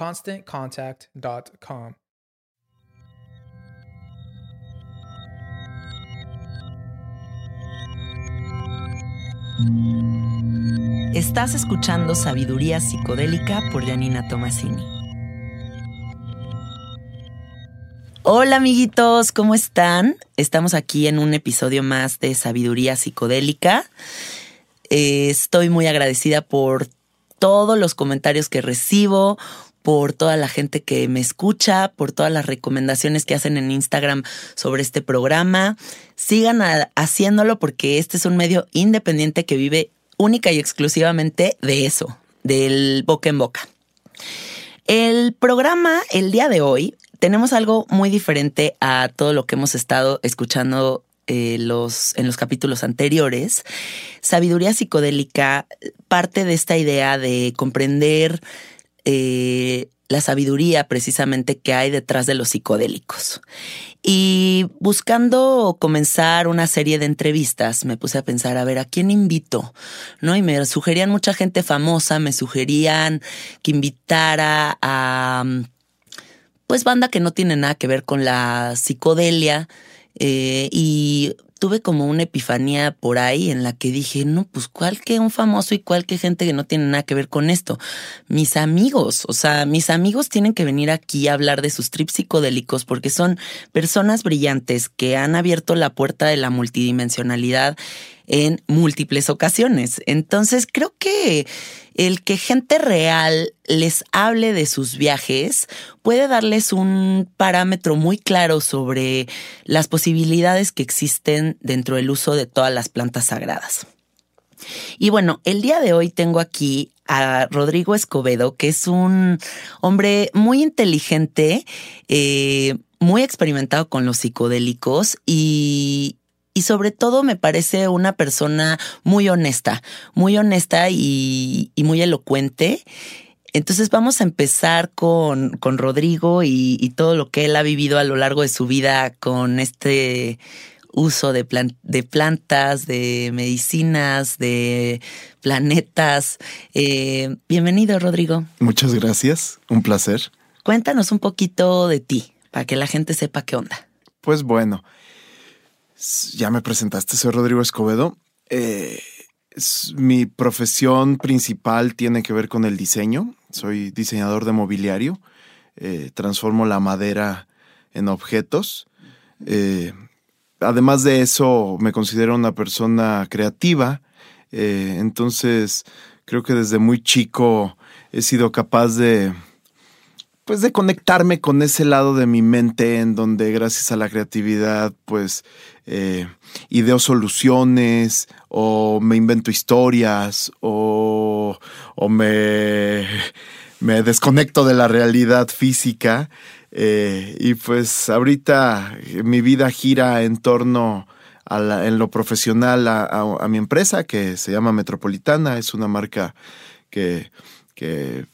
ConstantContact.com. Estás escuchando Sabiduría Psicodélica por Janina Tomasini. Hola amiguitos, ¿cómo están? Estamos aquí en un episodio más de Sabiduría Psicodélica. Eh, estoy muy agradecida por todos los comentarios que recibo, por toda la gente que me escucha, por todas las recomendaciones que hacen en Instagram sobre este programa. Sigan haciéndolo porque este es un medio independiente que vive única y exclusivamente de eso, del boca en boca. El programa el día de hoy tenemos algo muy diferente a todo lo que hemos estado escuchando eh, los, en los capítulos anteriores. Sabiduría psicodélica parte de esta idea de comprender eh, la sabiduría precisamente que hay detrás de los psicodélicos. Y buscando comenzar una serie de entrevistas, me puse a pensar, a ver, ¿a quién invito? ¿No? Y me sugerían mucha gente famosa, me sugerían que invitara a, pues, banda que no tiene nada que ver con la psicodelia. Eh, y tuve como una epifanía por ahí en la que dije, no, pues cuál que un famoso y cuál que gente que no tiene nada que ver con esto. Mis amigos, o sea, mis amigos tienen que venir aquí a hablar de sus trips psicodélicos porque son personas brillantes que han abierto la puerta de la multidimensionalidad en múltiples ocasiones. Entonces creo que el que gente real les hable de sus viajes puede darles un parámetro muy claro sobre las posibilidades que existen dentro del uso de todas las plantas sagradas. Y bueno, el día de hoy tengo aquí a Rodrigo Escobedo, que es un hombre muy inteligente, eh, muy experimentado con los psicodélicos y, y sobre todo me parece una persona muy honesta, muy honesta y, muy elocuente. Entonces vamos a empezar con, con Rodrigo y, todo lo que él ha vivido a lo largo de su vida con este uso de, de plantas, de medicinas, de planetas. Eh, bienvenido, Rodrigo. Muchas gracias, un placer. Cuéntanos un poquito de ti, para que la gente sepa qué onda. Pues bueno, ya me presentaste, soy Rodrigo Escobedo. Eh, mi profesión principal tiene que ver con el diseño. Soy diseñador de mobiliario. Eh, transformo la madera en objetos. Eh, además de eso, me considero una persona creativa. entonces, creo que desde muy chico he sido capaz de, pues de conectarme con ese lado de mi mente en donde gracias a la creatividad, pues eh, ideo soluciones o me invento historias o, o me, me desconecto de la realidad física. Eh, y pues ahorita mi vida gira en torno a la- en lo profesional a, a- a mi empresa que se llama Metropolitana. Es una marca que, que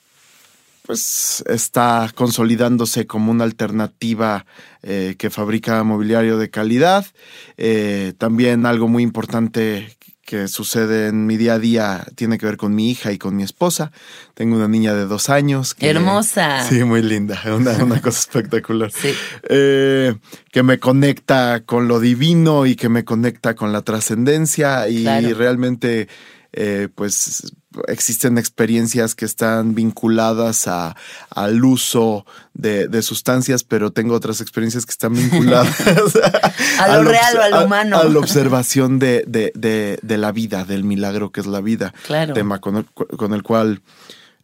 pues está consolidándose como una alternativa eh, que fabrica mobiliario de calidad. Eh, también algo muy importante que sucede en mi día a día tiene que ver con mi hija y con mi esposa. Tengo una niña de dos años. que- Hermosa. Sí, muy linda. Una, una cosa espectacular. Sí. Eh, que me conecta con lo divino y que me conecta con la trascendencia y Claro. realmente eh, pues existen experiencias que están vinculadas a, al uso de, de sustancias, pero tengo otras experiencias que están vinculadas A lo al real o a lo humano. A, la observación de, de, de, de la vida, del milagro que es la vida. Claro. Tema con el, cu- con el cual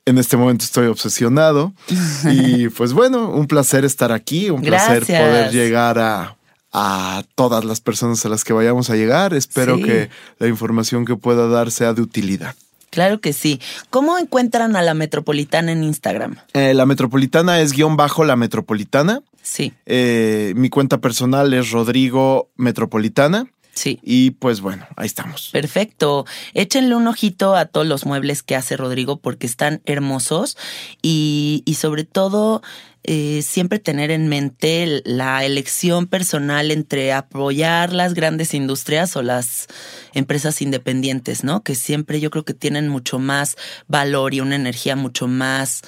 en este momento estoy obsesionado. y pues bueno, un placer estar aquí, un placer poder llegar a, a todas las personas a las que vayamos a llegar. Espero Sí. que la información que pueda dar sea de utilidad. Claro que sí. ¿Cómo encuentran a la metropolitana en Instagram? Eh, la metropolitana es guion bajo la metropolitana. Sí, Eh, mi cuenta personal es Rodrigo Metropolitana. sí. Y pues bueno, ahí estamos. Perfecto. Échenle un ojito a todos los muebles que hace Rodrigo porque están hermosos y, y sobre todo eh, siempre tener en mente la elección personal entre apoyar las grandes industrias o las empresas independientes, ¿no? Que siempre yo creo que tienen mucho más valor y una energía mucho más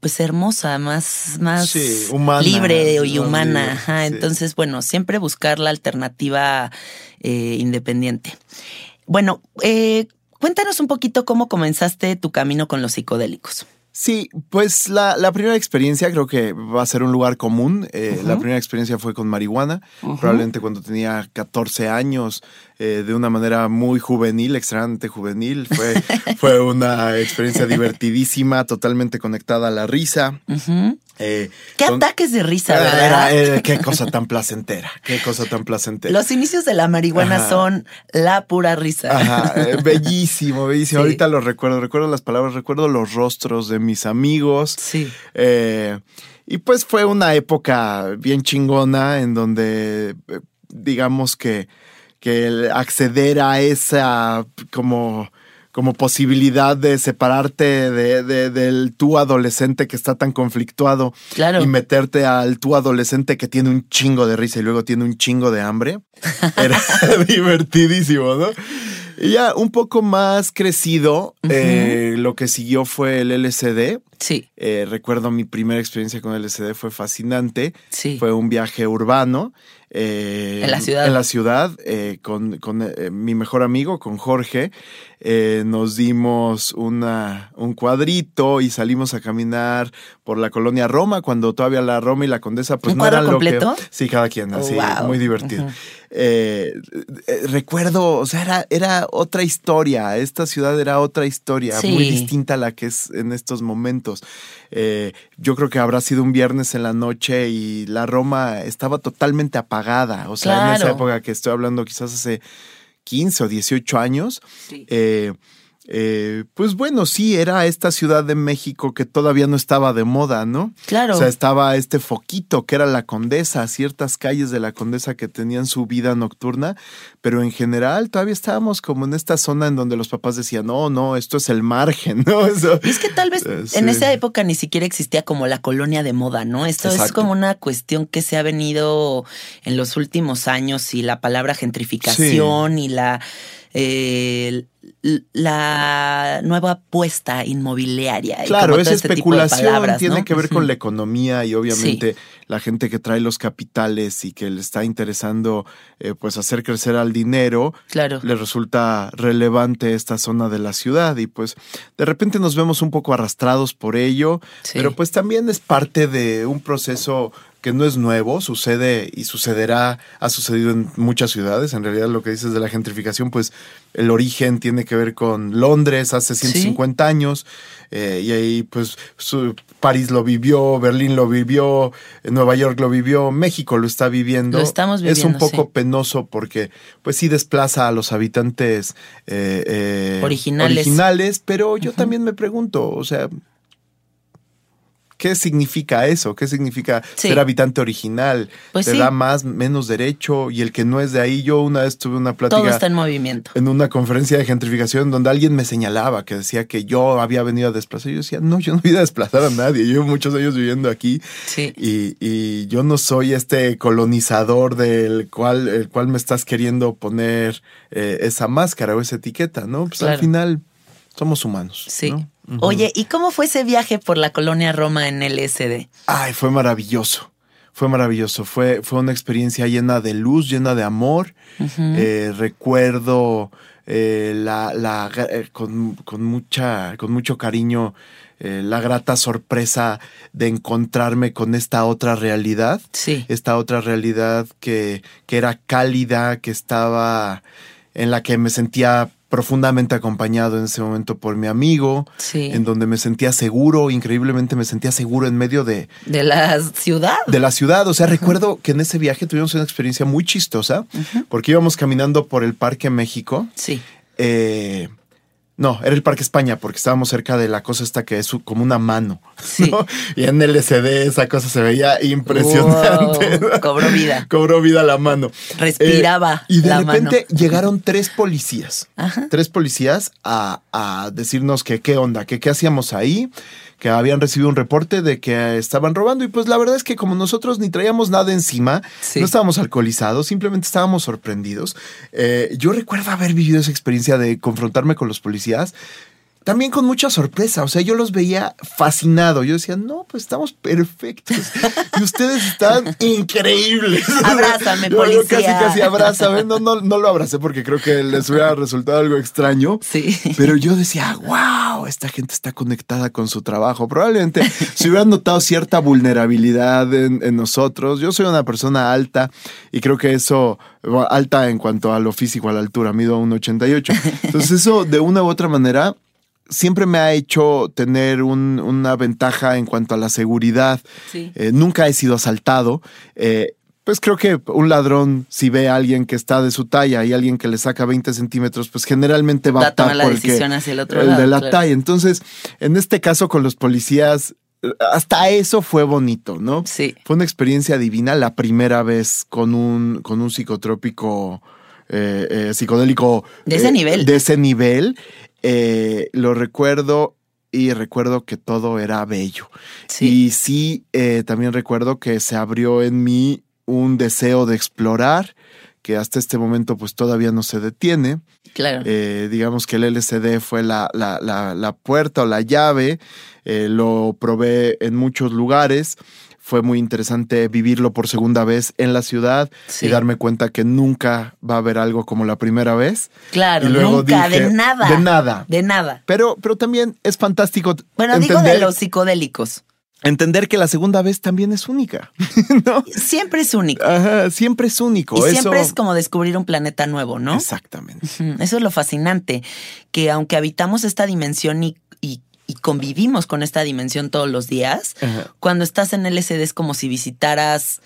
pues hermosa, más, más Sí, humana, libre y humana. libre, Ajá, sí. Entonces, bueno, siempre buscar la alternativa eh, independiente. Bueno, eh, cuéntanos un poquito cómo comenzaste tu camino con los psicodélicos. Sí, pues la, la primera experiencia creo que va a ser un lugar común. Eh, La primera experiencia fue con marihuana, probablemente cuando tenía 14 años, eh, de una manera muy juvenil, extremadamente juvenil. Fue, fue una experiencia divertidísima, totalmente conectada a la risa. Eh, Qué ataques de risa, Era- ¿verdad? qué cosa tan placentera, qué cosa tan placentera. Los inicios de la marihuana Ajá. son la pura risa. Ajá, eh, bellísimo, bellísimo. Sí. Ahorita lo recuerdo, recuerdo las palabras, recuerdo los rostros de mis amigos. Sí. Y pues fue una época bien chingona en donde, digamos que, que el acceder a esa como, como posibilidad de separarte de, de- del tú adolescente que está tan conflictuado Claro. y meterte al tú adolescente que tiene un chingo de risa y luego tiene un chingo de hambre. Era divertidísimo, ¿no? Y ya un poco más crecido, eh, lo que siguió fue el LCD. Sí, Eh, recuerdo mi primera experiencia con LSD fue fascinante. sí. Fue un viaje urbano. eh, En la ciudad. En la ciudad, eh, con, con, mi mejor amigo, con Jorge. Nos dimos una, un cuadrito y salimos a caminar por la colonia Roma, cuando todavía la Roma y la Condesa, pues ¿Un no eran cuadro lo que. completo? Sí, cada quien, así, Wow. muy divertido. Recuerdo, o sea, era, era otra historia. Esta ciudad era otra historia, Sí. muy distinta a la que es en estos momentos. Eh, yo creo que habrá sido un viernes en la noche y la Roma estaba totalmente apagada. O sea, en esa época que estoy hablando, quizás hace 15 o 18 años. Sí. eh, eh, pues bueno, sí, era esta ciudad de México que todavía no estaba de moda, ¿no? Claro. O sea, estaba este foquito que era la Condesa, ciertas calles de la Condesa que tenían su vida nocturna, pero en general todavía estábamos como en esta zona en donde los papás decían, no, no, esto es el margen, ¿no? Eso- es que tal vez Eh, en esa época ni siquiera existía como la colonia de moda, ¿no? Esto es como una cuestión que se ha venido en los últimos años y la palabra gentrificación y la eh, la nueva apuesta inmobiliaria. Claro, todo este especulación palabras, tiene ¿no? que ver con la economía y obviamente la gente que trae los capitales y que le está interesando eh, pues hacer crecer al dinero, Claro. le resulta relevante esta zona de la ciudad y pues de repente nos vemos un poco arrastrados por ello, Sí. pero pues también es parte de un proceso que no es nuevo, sucede y sucederá, ha sucedido en muchas ciudades. En realidad lo que dices de la gentrificación, pues el origen tiene que ver con Londres hace 150 años. Eh, y ahí pues su- París lo vivió, Berlín lo vivió, eh, Nueva York lo vivió, México lo está viviendo. Lo estamos Es un viviendo, poco sí. penoso porque pues sí desplaza a los habitantes eh, eh, Originales. originales, pero yo también me pregunto, o sea, ¿qué significa eso? ¿Qué significa Sí. ser habitante original? Pues ¿Te sí. da más, menos derecho? Y el que no es de ahí, yo una vez tuve una plática Todo está en movimiento. en una conferencia de gentrificación donde alguien me señalaba que decía que yo había venido a desplazar. Yo decía, no, yo no voy a desplazar a nadie. Llevo muchos años viviendo aquí Sí. y, y yo no soy este colonizador del cual, el cual me estás queriendo poner eh, esa máscara o esa etiqueta, ¿no? Pues al final somos humanos. Sí. ¿no? Oye, ¿y cómo fue ese viaje por la colonia Roma en LSD? Ay, fue maravilloso. Fue maravilloso. Fue, fue una experiencia llena de luz, llena de amor. Eh, recuerdo eh, la, la- eh, con, con mucha, con mucho cariño la grata sorpresa de encontrarme con esta otra realidad. Sí. Esta otra realidad que, que era cálida, que estaba en la que me sentía profundamente acompañado en ese momento por mi amigo, Sí. en donde me sentía seguro, increíblemente me sentía seguro en medio de, De la ciudad. de la ciudad. O sea, recuerdo que en ese viaje tuvimos una experiencia muy chistosa, porque íbamos caminando por el Parque México. Sí. eh, no, era el Parque España, porque estábamos cerca de la cosa esta que es como una mano. Sí. ¿no? Y en LCD esa cosa se veía impresionante. Wow, cobró vida. Cobró vida la mano. Respiraba Eh, y de la repente mano. llegaron tres policías. Ajá. Tres policías a, a decirnos que qué onda, que qué hacíamos ahí, que habían recibido un reporte de que estaban robando. Y pues la verdad es que como nosotros ni traíamos nada encima, Sí. no estábamos alcoholizados, simplemente estábamos sorprendidos. Eh, yo recuerdo haber vivido esa experiencia de confrontarme con los policías. También con mucha sorpresa, o sea, yo los veía fascinado. Yo decía, no, pues estamos perfectos. Y ustedes están increíbles. Abrázame, Yo- yo policía. casi, casi abrázame. No, no, no lo abracé porque creo que les hubiera resultado algo extraño. Sí. Pero yo decía, wow, esta gente está conectada con su trabajo. Probablemente se hubieran notado cierta vulnerabilidad en, en nosotros. Yo soy una persona alta y creo que eso, alta en cuanto a lo físico, a la altura, mido 1,88. Entonces eso de una u otra manera siempre me ha hecho tener un- una ventaja en cuanto a la seguridad. Sí. Eh, nunca he sido asaltado. Eh, pues creo que un ladrón, si ve a alguien que está de su talla y alguien que le saca 20 centímetros, pues generalmente va, a optar tomar la por decisión hacia el otro el lado, de la claro. talla. Entonces, en este caso con los policías, hasta eso fue bonito, ¿no? Sí. Fue una experiencia divina la primera vez con un, con un psicotrópico eh, eh, psicodélico. De ese eh, nivel. De ese nivel. Eh, lo recuerdo y recuerdo que todo era bello. Sí. Y sí, eh, también recuerdo que se abrió en mí un deseo de explorar que hasta este momento pues todavía no se detiene. Claro. Eh, digamos que el LCD fue la, la, la, la puerta o la llave, eh, lo probé en muchos lugares. Fue muy interesante vivirlo por segunda vez en la ciudad Sí. y darme cuenta que nunca va a haber algo como la primera vez. claro, y luego nunca, dije, de nada. de nada. De nada. Pero, pero también es fantástico Bueno, digo de los psicodélicos. entender que la segunda vez también es única. ¿no? Siempre es único. Ajá, siempre es único. Y Eso- siempre es como descubrir un planeta nuevo, ¿no? Exactamente. Eso es lo fascinante, que aunque habitamos esta dimensión y, y- convivimos con esta dimensión todos los días, Ajá. cuando estás en LSD es como si visitaras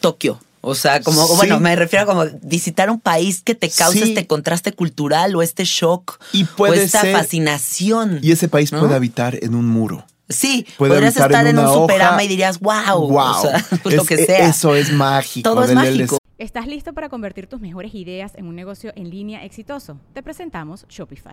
Tokio. O sea, como, Sí. bueno, me refiero a como visitar un país que te causa Sí. este contraste cultural o este shock Y o puede esta ser- fascinación. Y ese país ¿no? puede habitar en un muro. Sí, puede podrías estar en en, un una superama hoja. y dirías, wow, Wow. o sea, lo que e- sea. Eso es mágico. Todo es mágico. ¿Estás listo para convertir tus mejores ideas en un negocio en línea exitoso? Te presentamos Shopify.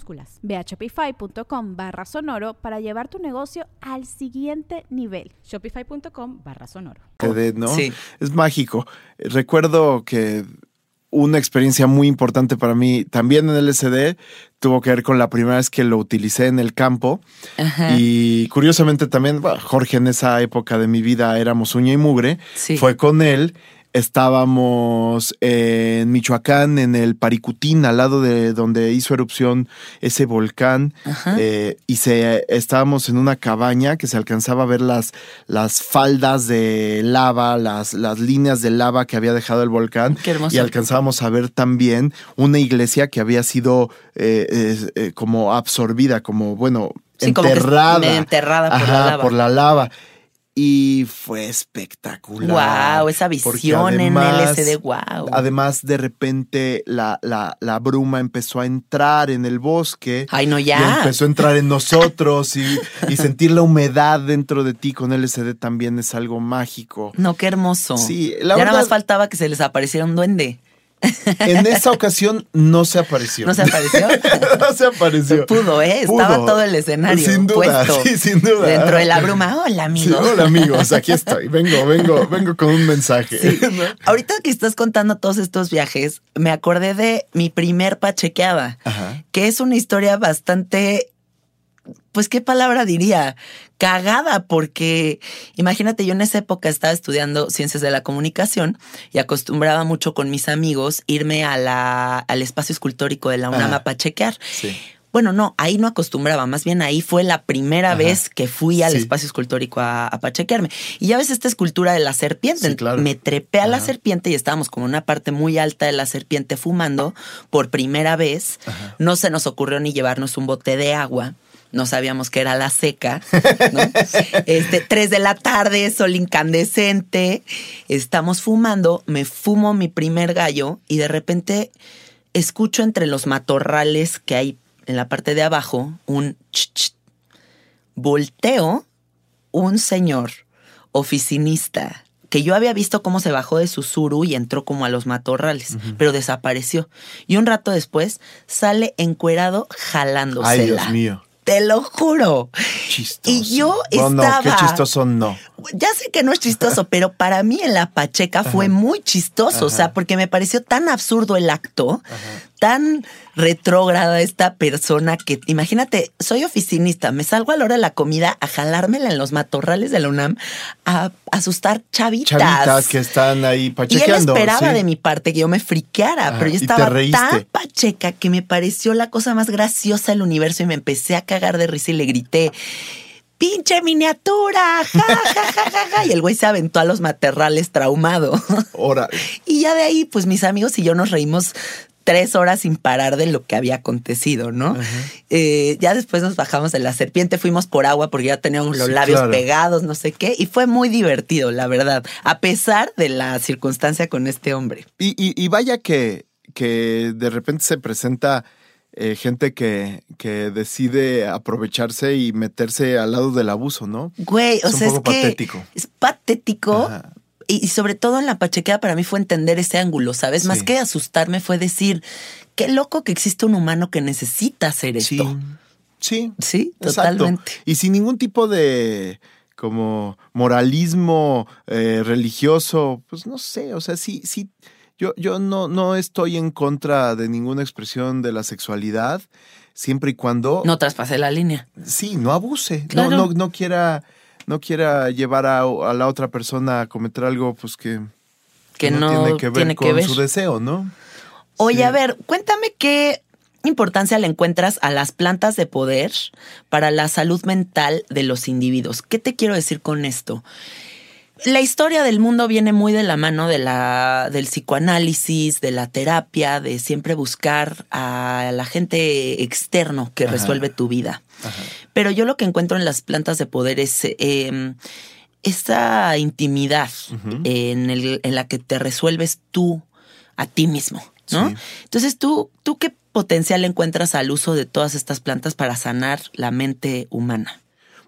Ve a shopify.com barra sonoro para llevar tu negocio al siguiente nivel. Shopify.com barra sonoro. ¿no? Sí. Es mágico. Recuerdo que una experiencia muy importante para mí, también en LSD, tuvo que ver con la primera vez que lo utilicé en el campo. Ajá. Y curiosamente también, bueno, Jorge en esa época de mi vida éramos uña y mugre. Sí. Fue con él. Estábamos en Michoacán, en el Paricutín, al lado de donde hizo erupción ese volcán. Eh, y se, estábamos en una cabaña que se alcanzaba a ver las, las faldas de lava, las, las líneas de lava que había dejado el volcán. Qué hermoso. Y alcanzábamos a ver también una iglesia que había sido eh, eh, como absorbida, como, bueno, Sí, como que enterrada. enterrada por la lava. por la lava. Y fue espectacular. Wow, esa visión en además- LSD, wow. Además, de repente la, la, la bruma empezó a entrar en el bosque. Ay, no, Y ya. empezó a entrar en nosotros y, y sentir la humedad dentro de ti con LSD también es algo mágico. No, qué hermoso. Sí, ya la nada verdad- más faltaba que se les apareciera un duende. En esa ocasión no se apareció. ¿No se apareció? no se apareció. Pudo, ¿eh? Pudo. Estaba todo el escenario Sin duda, puesto. sí, sin duda. Dentro de la bruma. Hola, amigo. Sí, hola amigos, aquí estoy. Vengo, vengo, vengo con un mensaje. Sí. ¿no? Ahorita que estás contando todos estos viajes, me acordé de mi primer pachequeada, Ajá. que es una historia bastante, pues, ¿qué palabra diría? Cagada, porque imagínate, yo en esa época estaba estudiando ciencias de la comunicación y acostumbraba mucho con mis amigos irme a la, al espacio escultórico de la UNAM Ajá. a pachequear. Sí. Bueno, no, ahí no acostumbraba, más bien ahí fue la primera Ajá. vez que fui al Sí. espacio escultórico a, a pachequearme. Y ya ves esta escultura de la serpiente. Sí, claro. Me trepé a la serpiente y estábamos como en una parte muy alta de la serpiente fumando por primera vez. No se nos ocurrió ni llevarnos un bote de agua. No sabíamos que era la seca. ¿no? este, tres de la tarde, sol incandescente. Estamos fumando. Me fumo mi primer gallo y de repente escucho entre los matorrales que hay en la parte de abajo un ch, ch. volteo un señor oficinista que yo había visto cómo se bajó de su suru y entró como a los matorrales, pero desapareció. Y un rato después sale encuerado jalándosela. Ay, Dios mío. Te lo juro. Chistoso. Y yo No, no, qué estaba- chistoso no. Ya sé que no es chistoso, pero para mí en la Pacheca fue muy chistoso, o sea, porque me pareció tan absurdo el acto, tan retrógrada esta persona que, imagínate, soy oficinista, me salgo a la hora de la comida a jalármela en los matorrales de la UNAM a asustar chavitas. Chavitas que están ahí y él pachequeando. esperaba sí. de mi parte que yo me friqueara, pero yo estaba tan pacheca que me pareció la cosa más graciosa del universo y me empecé a cagar de risa y le grité. ¡Pinche miniatura! ¡Ja, ja, ja, ja! Y el güey se aventó a los matorrales traumado. Ahora, Y ya de ahí, pues mis amigos y yo nos reímos tres horas sin parar de lo que había acontecido, ¿no? Eh, ya después nos bajamos de la serpiente, fuimos por agua porque ya teníamos los Sí, labios claro. pegados, no sé qué, y fue muy divertido, la verdad, a pesar de la circunstancia con este hombre. y, y- y vaya que, que de repente se presenta eh, gente que, que decide aprovecharse y meterse al lado del abuso, ¿no? Güey, o Es un sea, es poco que patético. es patético. Ajá. Y, sobre todo en la pachequea para mí fue entender ese ángulo, ¿sabes? Más Sí. que asustarme fue decir, qué loco que existe un humano que necesita hacer esto. Sí. Sí. Sí, totalmente. Y sin ningún tipo de como moralismo eh, religioso, pues no sé, o sea, sí, sí, yo, yo no, no estoy en contra de ninguna expresión de la sexualidad, siempre y cuando No traspasé la línea. sí, no abuse, Claro. no, no, no quiera, no quiera llevar a, a la otra persona a cometer algo, pues que, Que no tiene que ver tiene que con ver. su deseo, ¿no? Oye, Sí. a ver, cuéntame qué importancia le encuentras a las plantas de poder para la salud mental de los individuos. ¿Qué te quiero decir con esto? La historia del mundo viene muy de la mano de la, del psicoanálisis, de la terapia, de siempre buscar a la gente externo que Ajá. resuelve tu vida. Pero yo lo que encuentro en las plantas de poder es eh, esa intimidad en, el- en la que te resuelves tú a ti mismo, ¿no? Sí. Entonces, ¿tú, ¿tú qué potencial encuentras al uso de todas estas plantas para sanar la mente humana?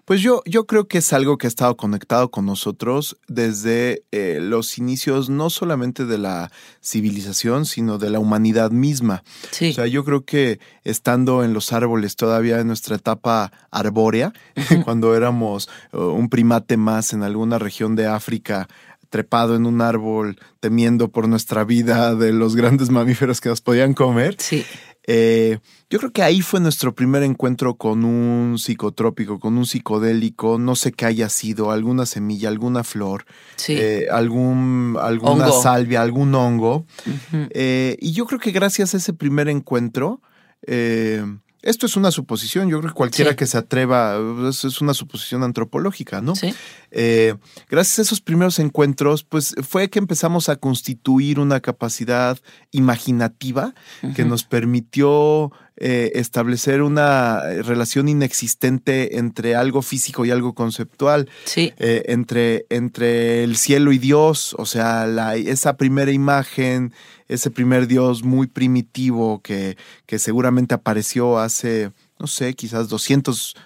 Pues yo, yo creo que es algo que ha estado conectado con nosotros desde eh, los inicios no solamente de la civilización, sino de la humanidad misma. Sí. O sea, yo creo que estando en los árboles todavía en nuestra etapa arbórea, cuando éramos uh, un primate más en alguna región de África, trepado en un árbol, temiendo por nuestra vida de los grandes mamíferos que nos podían comer, sí. Eh, yo creo que ahí fue nuestro primer encuentro con un psicotrópico, con un psicodélico, no sé qué haya sido, alguna semilla, alguna flor, Sí. eh, algún, alguna Hongo. salvia, algún hongo. Eh, y yo creo que gracias a ese primer encuentro, eh, esto es una suposición, yo creo que cualquiera Sí. que se atreva, es una suposición antropológica, ¿no? Sí. Eh, gracias a esos primeros encuentros, pues fue que empezamos a constituir una capacidad imaginativa que nos permitió eh, establecer una relación inexistente entre algo físico y algo conceptual, Sí. eh, entre, entre el cielo y Dios, o sea, la- esa primera imagen, ese primer Dios muy primitivo que, que seguramente apareció hace, no sé, quizás 200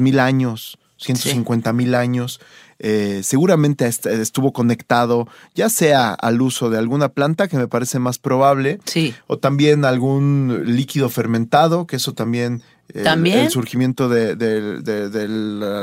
mil años, 150 mil años. eh, seguramente est- estuvo conectado ya sea al uso de alguna planta, que me parece más probable, Sí. o también algún líquido fermentado, que eso también... eh, También. El surgimiento de, de- de- de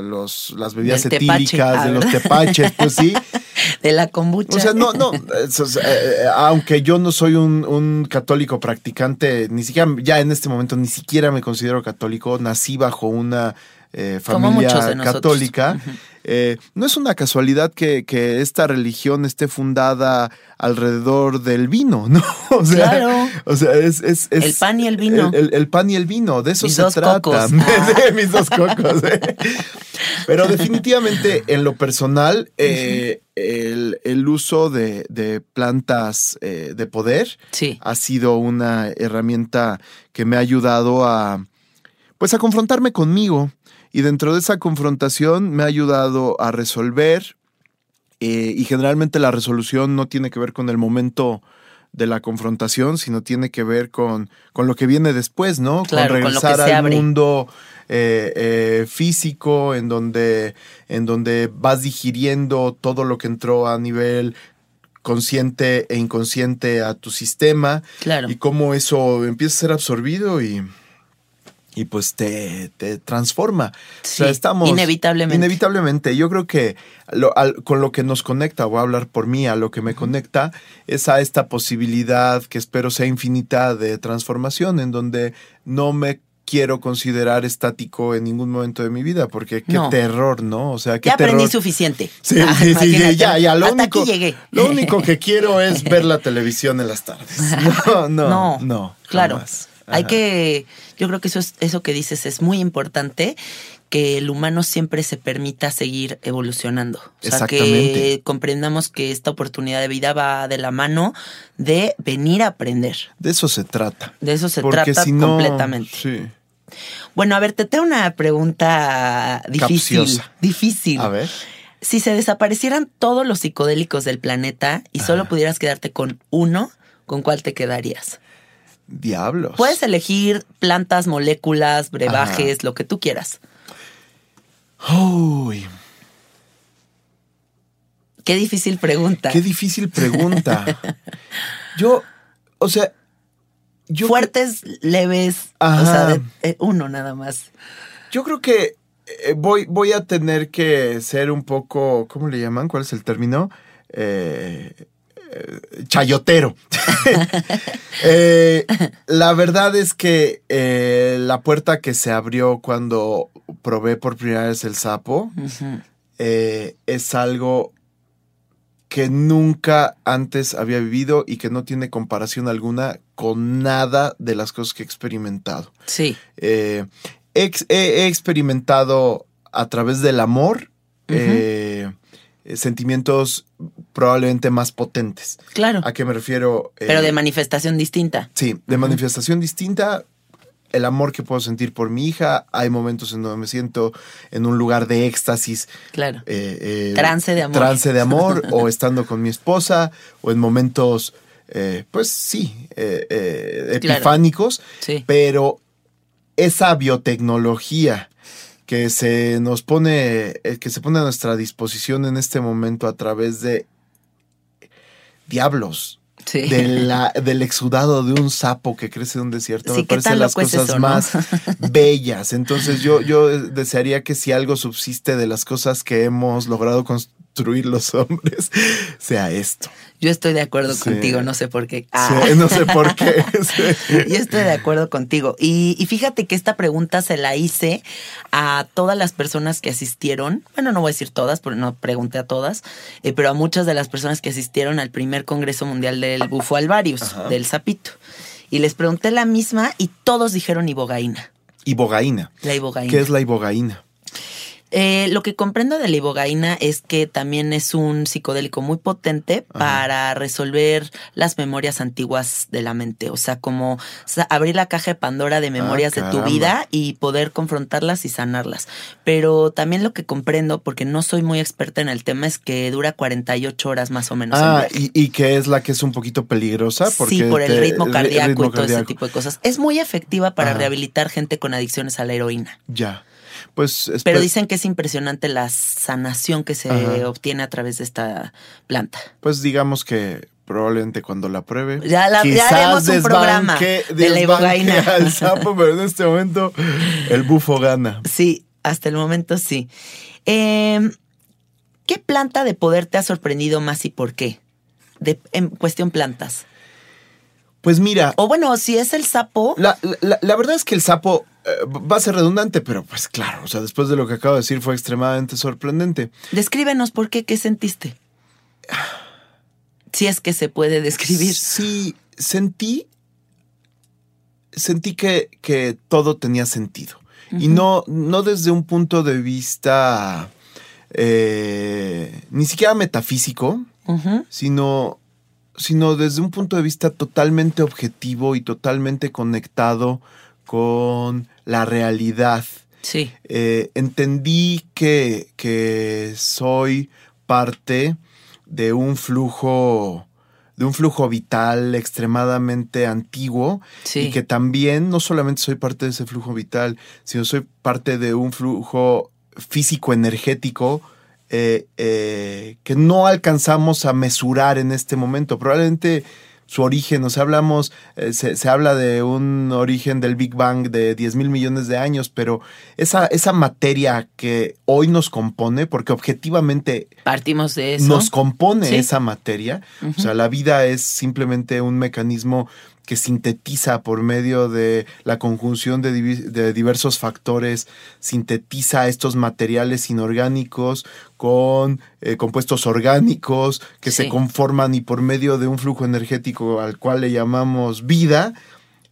los, las bebidas Del etílicas, ah, de los ¿verdad? tepaches, pues sí. De la kombucha. O sea, no, no, es, eh, eh, aunque yo no soy un, un católico practicante, ni siquiera, ya en este momento ni siquiera me considero católico, nací bajo una eh, familia católica. Eh, no es una casualidad que, que esta religión esté fundada alrededor del vino, ¿no? O sea, Claro. o sea es, es- es- El pan y el vino. El, el- el pan y el vino, de eso Mis se dos trata. cocos. De- Ah. mis dos cocos. ¿eh? Pero definitivamente en lo personal, eh, el, el uso de, de plantas de poder Sí. ha sido una herramienta que me ha ayudado a, pues, a confrontarme conmigo. Y dentro de esa confrontación me ha ayudado a resolver. eh, y generalmente la resolución no tiene que ver con el momento de la confrontación, sino tiene que ver con, con lo que viene después, ¿no? Claro, con regresar al abre. mundo eh, eh, físico, en donde, en donde vas digiriendo todo lo que entró a nivel consciente e inconsciente a tu sistema Claro. y cómo eso empieza a ser absorbido y, y pues te, te transforma. Sí, inevitablemente. Inevitablemente. Yo creo que lo- al- con lo que nos conecta, voy a hablar por mí, a lo que me conecta, es a esta posibilidad que espero sea infinita de transformación, en donde no me quiero considerar estático en ningún momento de mi vida, porque qué No. terror, ¿no? O sea, qué Ya aprendí terror. suficiente. Sí, Ah, sí, sí, ya, ya. Lo Hasta único, aquí llegué. lo único que quiero es ver la televisión en las tardes. No, no, no, no. claro. jamás. Hay que, yo creo que eso es, eso que dices es muy importante, que el humano siempre se permita seguir evolucionando. O sea, que comprendamos que esta oportunidad de vida va de la mano de venir a aprender. De eso se trata. De eso se Porque trata si no, completamente. Sí. Bueno, a ver, te tengo una pregunta difícil. Capciosa. Difícil. A ver. Si se desaparecieran todos los psicodélicos del planeta y solo pudieras quedarte con uno, ¿con cuál te quedarías? Diablos. Puedes elegir plantas, moléculas, brebajes, lo que tú quieras. Uy, Qué difícil pregunta. qué difícil pregunta. Yo, o sea, yo Fuertes, leves, o sea, de- eh, uno nada más. Yo creo que eh, voy, voy a tener que ser un poco, ¿cómo le llaman? ¿Cuál es el término? Eh, chayotero. Eh, la verdad es que eh, la puerta que se abrió cuando probé por primera vez el sapo eh, es algo que nunca antes había vivido y que no tiene comparación alguna con nada de las cosas que he experimentado. Sí, he, he experimentado a través del amor sentimientos probablemente más potentes. Claro. ¿A qué me refiero? Eh, Pero de manifestación distinta. Sí, de manifestación distinta. El amor que puedo sentir por mi hija. Hay momentos en donde me siento en un lugar de éxtasis. Claro. eh, eh, Trance de amor. Trance de amor, o estando con mi esposa, o en momentos, eh, pues sí, eh, eh, Claro. epifánicos. Sí. Pero esa biotecnología que se nos pone, eh, que se pone a nuestra disposición en este momento a través de diablos, Sí. de la- del exudado de un sapo que crece en un desierto, Sí, me ¿qué parecen las cosas eso, no? más bellas. Entonces yo, yo desearía que si algo subsiste de las cosas que hemos logrado construir los hombres, sea esto. Yo estoy de acuerdo Sí. contigo, no sé por qué. Sí, Ah. no sé por qué. Sí. Yo estoy de acuerdo contigo. Y, y fíjate que esta pregunta se la hice a todas las personas que asistieron. Bueno, no voy a decir todas, porque no pregunté a todas, eh, pero a muchas de las personas que asistieron al primer Congreso Mundial del Bufo Alvarius, Ajá. del Zapito. Y les pregunté la misma y todos dijeron ibogaína. Ibogaína. La ibogaína. ¿Qué es la ibogaína? Eh, lo que comprendo de la ibogaína es que también es un psicodélico muy potente para resolver las memorias antiguas de la mente. O sea, como abrir la caja de Pandora de memorias de tu vida y poder confrontarlas y sanarlas. Pero también lo que comprendo, porque no soy muy experta en el tema, es que dura 48 horas más o menos. en Ah, y, y que es la que es un poquito peligrosa. Porque sí, por el te- ritmo ri- cardíaco ritmo y todo ese tipo de cosas. Es muy efectiva para Ajá. rehabilitar gente con adicciones a la heroína. Ya. Pues Pero dicen que es impresionante la sanación que se Ajá. obtiene a través de esta planta. pues digamos que probablemente cuando la pruebe. Ya la- ya quizás haremos un programa de la ibogaína. al sapo, pero en este momento el bufo gana. Sí, hasta el momento sí. Eh, ¿Qué planta de poder te ha sorprendido más y por qué? De, en cuestión plantas. Pues mira, O bueno, si es el sapo, la, la- la verdad es que el sapo va a ser redundante, pero pues claro, o sea, después de lo que acabo de decir fue extremadamente sorprendente. descríbenos por qué, qué sentiste. Si es que se puede describir. Sí, sentí, sentí que, que todo tenía sentido. Y no, no desde un punto de vista eh, ni siquiera metafísico, sino, sino desde un punto de vista totalmente objetivo y totalmente conectado con la realidad. Sí, Eh, entendí que, que soy parte de un flujo de un flujo vital extremadamente antiguo sí. y que también no solamente soy parte de ese flujo vital, sino soy parte de un flujo físico energético eh, eh, que no alcanzamos a mesurar en este momento. Probablemente su origen, o sea, hablamos, eh, se, se habla de un origen del Big Bang de 10 mil millones de años, pero esa, esa materia que hoy nos compone, porque objetivamente Partimos de eso. nos compone Sí. esa materia. O sea, la vida es simplemente un mecanismo que sintetiza por medio de la conjunción de, diversos factores, sintetiza estos materiales inorgánicos con eh, compuestos orgánicos que Sí. se conforman y por medio de un flujo energético al cual le llamamos vida,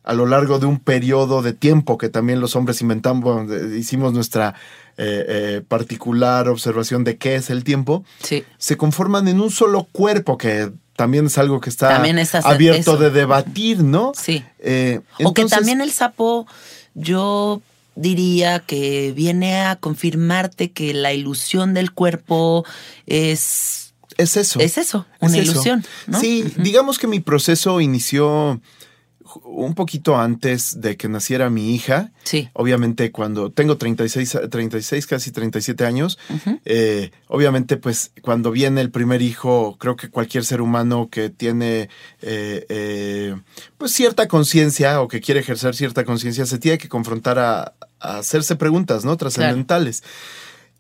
a lo largo de un periodo de tiempo que también los hombres inventamos, bueno, hicimos nuestra eh, eh, particular observación de qué es el tiempo, Sí. se conforman en un solo cuerpo, que también es algo que está es abierto eso. de debatir, ¿no? Sí. Eh, o que también el sapo, yo diría que viene a confirmarte que la ilusión del cuerpo es, Es eso. es eso, una Es eso. ilusión. ¿no? Sí, digamos que mi proceso inició un poquito antes de que naciera mi hija. Sí. Obviamente cuando tengo 36, a- 36 casi 37 años, eh, obviamente pues cuando viene el primer hijo, creo que cualquier ser humano que tiene eh, eh, pues cierta conciencia o que quiere ejercer cierta conciencia se tiene que confrontar a, a hacerse preguntas, ¿no? Trascendentales.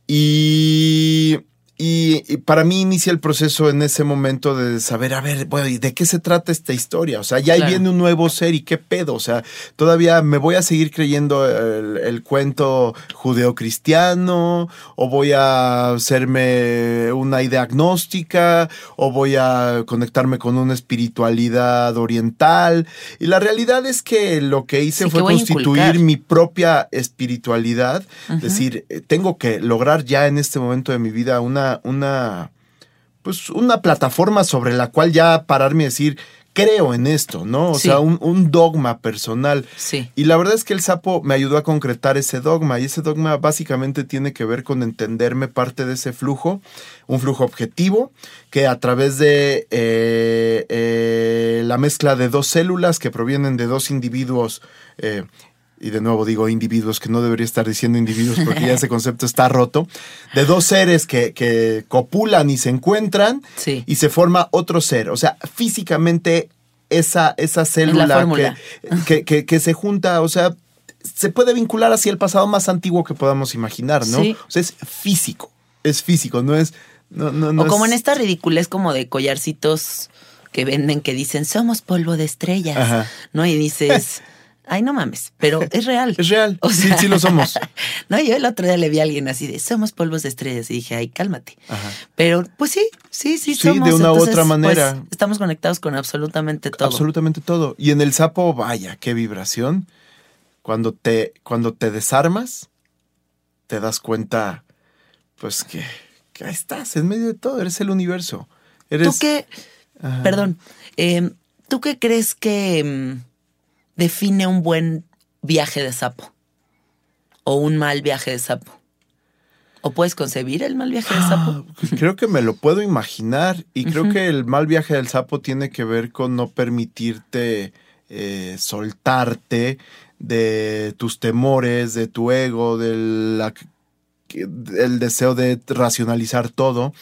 Y, y- y para mí inicia el proceso en ese momento de saber, a ver, bueno, ¿y de qué se trata esta historia? O sea, ya ahí Claro. viene un nuevo ser y qué pedo. O sea, todavía me voy a seguir creyendo el, el cuento judeocristiano, o voy a hacerme una idea agnóstica, o voy a conectarme con una espiritualidad oriental. Y la realidad es que lo que hice Sí, fue que constituir mi propia espiritualidad, Ujú. decir, eh, tengo que lograr ya en este momento de mi vida una, una, pues una plataforma sobre la cual ya pararme y decir, creo en esto, ¿no? O Sí. sea, un, un dogma personal. Sí. Y la verdad es que el sapo me ayudó a concretar ese dogma y ese dogma básicamente tiene que ver con entenderme parte de ese flujo, un flujo objetivo que a través de eh, eh, la mezcla de dos células que provienen de dos individuos, eh, y de nuevo digo individuos, que no debería estar diciendo individuos porque ya ese concepto está roto, de dos seres que, que copulan y se encuentran Sí. y se forma otro ser. O sea, físicamente esa, esa célula que, que, que- que se junta, o sea, se puede vincular hacia el pasado más antiguo que podamos imaginar, ¿no? Sí. O sea, es físico, es físico, no es... No, no, no o como es- en esta ridiculez como de collarcitos que venden que dicen somos polvo de estrellas, Ajá. ¿no? Y dices, ay, no mames, pero es real. Es real, O sí, sea, sí lo somos. No, yo el otro día le vi a alguien así de somos polvos de estrellas y dije, ay, cálmate. Ajá. Pero pues sí, sí, sí, Sí, somos. de una u otra pues, manera. estamos conectados con absolutamente todo. Absolutamente todo. Y en el sapo, vaya, qué vibración. Cuando te, cuando te desarmas, te das cuenta, pues que, que ahí estás, en medio de todo, eres el universo. Eres, ¿Tú qué, Ajá. perdón, eh, ¿tú qué crees que mm, define un buen viaje de sapo? ¿O un mal viaje de sapo? ¿O puedes concebir el mal viaje de sapo? Creo que me lo puedo imaginar y creo que el mal viaje del sapo tiene que ver con no permitirte eh, soltarte de tus temores, de tu ego, del el deseo de racionalizar todo.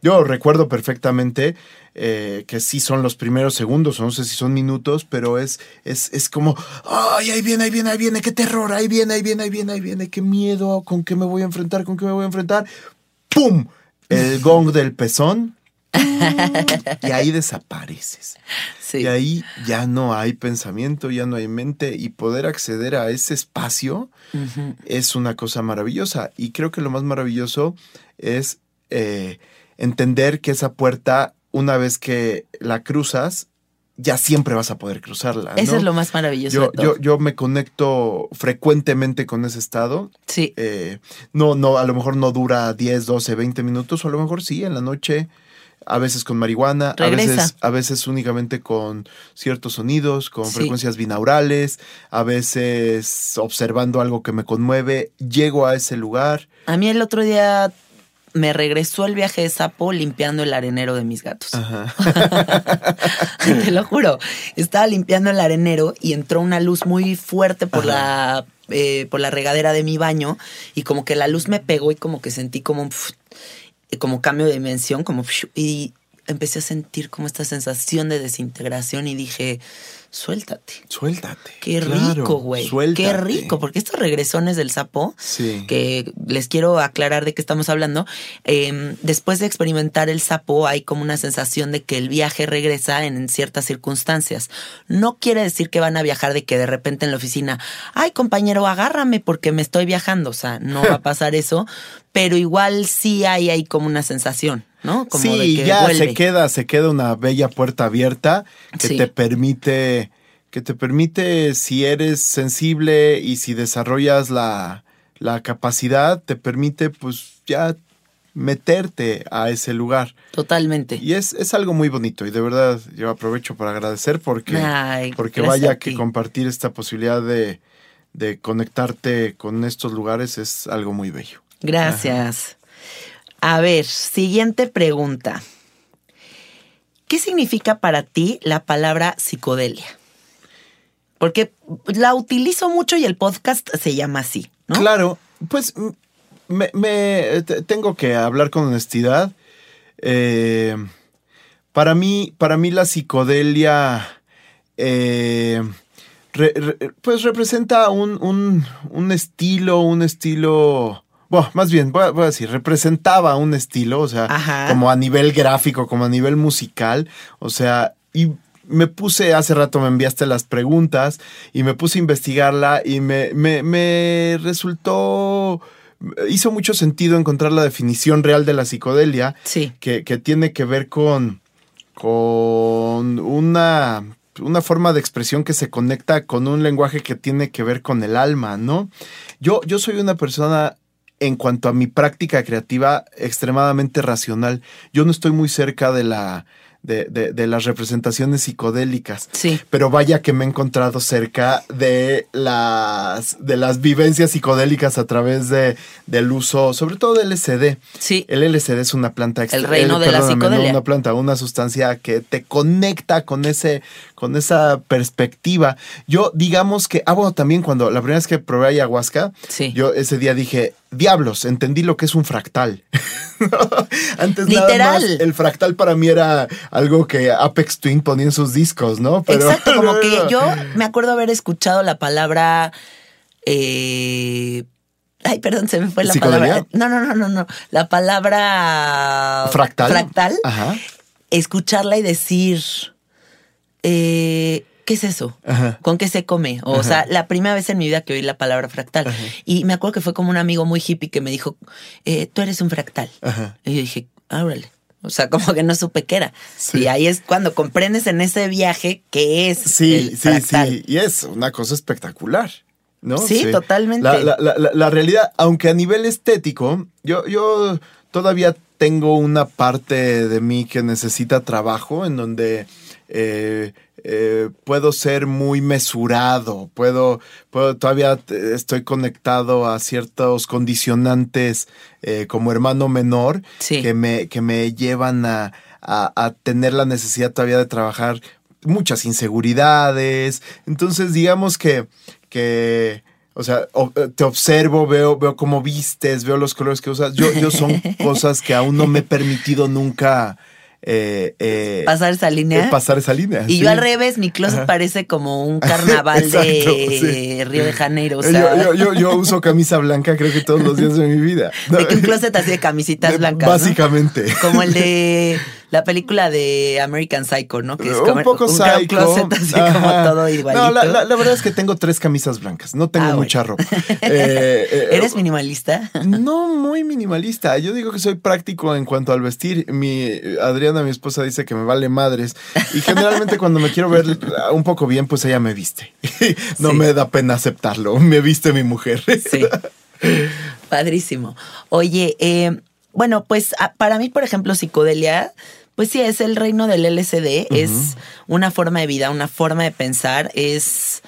Yo recuerdo perfectamente eh, que sí son los primeros segundos, o no sé si son minutos, pero es, es, es como, ay, ahí viene, ahí viene, ahí viene, qué terror, ahí viene, ahí viene, ahí viene, ahí viene, qué miedo, con qué me voy a enfrentar, con qué me voy a enfrentar. ¡Pum! El gong del pezón. y ahí desapareces. Sí. Y ahí ya no hay pensamiento, ya no hay mente y poder acceder a ese espacio es una cosa maravillosa. Y creo que lo más maravilloso es eh, entender que esa puerta, una vez que la cruzas, ya siempre vas a poder cruzarla. Eso ¿no? es lo más maravilloso yo, de todo. yo, yo me conecto frecuentemente con ese estado. sí, Eh, no, no, a lo mejor no dura 10, 12, 20 minutos, o a lo mejor sí, en la noche, a veces con marihuana, a veces, a veces únicamente con ciertos sonidos, con Sí. frecuencias binaurales, a veces observando algo que me conmueve, llego a ese lugar. a mí el otro día me regresó el viaje de sapo limpiando el arenero de mis gatos. Ajá. Te lo juro. Estaba limpiando el arenero y entró una luz muy fuerte por la eh, por la regadera de mi baño y como que la luz me pegó y como que sentí como un pf- como cambio de dimensión, como pf- y empecé a sentir como esta sensación de desintegración y dije, suéltate. Suéltate. Qué Claro, rico, güey. Qué rico, porque estos regresones del sapo, Sí. que les quiero aclarar de qué estamos hablando, eh, después de experimentar el sapo hay como una sensación de que el viaje regresa en ciertas circunstancias. No quiere decir que van a viajar de que de repente en la oficina, ay compañero, agárrame porque me estoy viajando, o sea, no va a pasar eso, pero igual sí hay ahí como una sensación, ¿no? Como sí, de que ya vuelve. se queda, se queda una bella puerta abierta que Sí. te permite, que te permite, si eres sensible y si desarrollas la, la capacidad, te permite pues ya meterte a ese lugar. Totalmente. Y es, es algo muy bonito y de verdad yo aprovecho para agradecer porque, Ay, porque vaya que ti. compartir esta posibilidad de, de conectarte con estos lugares es algo muy bello. Gracias. A ver, siguiente pregunta. ¿Qué significa para ti la palabra psicodelia? Porque la utilizo mucho y el podcast se llama así, ¿no? Claro, pues me, me- te- tengo que hablar con honestidad. Eh, para mí, para mí la psicodelia, eh, pues representa un, un- un estilo, un estilo. Bueno, más bien, voy a, voy a decir, representaba un estilo, o sea, Ajá. como a nivel gráfico, como a nivel musical, o sea, y me puse, hace rato me enviaste las preguntas y me puse a investigarla y me, me, me resultó, hizo mucho sentido encontrar la definición real de la psicodelia, Sí. que, que tiene que ver con, con una, una forma de expresión que se conecta con un lenguaje que tiene que ver con el alma, ¿no? Yo, yo soy una persona en cuanto a mi práctica creativa, extremadamente racional. Yo no estoy muy cerca de la de, de, de, las representaciones psicodélicas. Sí. Pero vaya que me he encontrado cerca de las, de las vivencias psicodélicas a través de, del uso, sobre todo del LSD. Sí. El LSD es una planta El reino de la psicodelia. No, una planta, una sustancia que te conecta con ese, con esa perspectiva. Yo, digamos que, ah, bueno, también cuando la primera vez que probé ayahuasca, Sí. yo ese día dije, diablos, entendí lo que es un fractal. Antes nada Literal. más, el fractal para mí era algo que Apex Twin ponía en sus discos, ¿no? Exacto, como que yo me acuerdo haber escuchado la palabra. eh, Ay, perdón, se me fue la palabra. No, no, no, no, no. La palabra. Fractal. Fractal. Ajá. Escucharla y decir. Eh, ¿Qué es eso? Ajá. ¿Con qué se come? O sea, la primera vez en mi vida que oí la palabra fractal. Y me acuerdo que fue como un amigo muy hippie que me dijo, eh, tú eres un fractal. Ajá. Y yo dije, órale. O sea, como que no supe qué era. Sí. Y ahí es cuando comprendes en ese viaje qué es Sí, el sí, fractal. sí. Y es una cosa espectacular. ¿No? Sí, totalmente. La, la- la- la- la realidad, aunque a nivel estético, yo, yo todavía tengo una parte de mí que necesita trabajo en donde eh, eh, puedo ser muy mesurado, puedo, puedo todavía estoy conectado a ciertos condicionantes eh, como hermano menor Sí. que me, que me llevan a, a- a tener la necesidad todavía de trabajar muchas inseguridades. Entonces, digamos que, que o sea, te observo, veo, veo cómo vistes, veo los colores que usas. Yo, yo son cosas que aún no me he permitido nunca eh, eh, Pasar esa línea. eh, pasar esa línea. y sí. yo al revés, mi closet Ajá. parece como un carnaval Exacto, de sí. Río de Janeiro. O sea, yo, yo- yo- yo uso camisa blanca creo que todos los días de mi vida. de que un closet así de camisitas blancas. ¿no? Básicamente. Como el de la película de American Psycho, ¿no? Que es como un poco un psycho. closet así como todo igualito. No, la, la- la verdad es que tengo tres camisas blancas. No tengo Ah, bueno. mucha ropa. Eh, eh, ¿Eres minimalista? No muy minimalista. Yo digo que soy práctico en cuanto al vestir. Mi Adriana, mi esposa, dice que me vale madres. Y generalmente cuando me quiero ver un poco bien, pues ella me viste. No Sí. me da pena aceptarlo. Me viste mi mujer. Sí. Padrísimo. Oye, eh, bueno, pues para mí, por ejemplo, psicodelia, pues sí, es el reino del LSD, es una forma de vida, una forma de pensar, es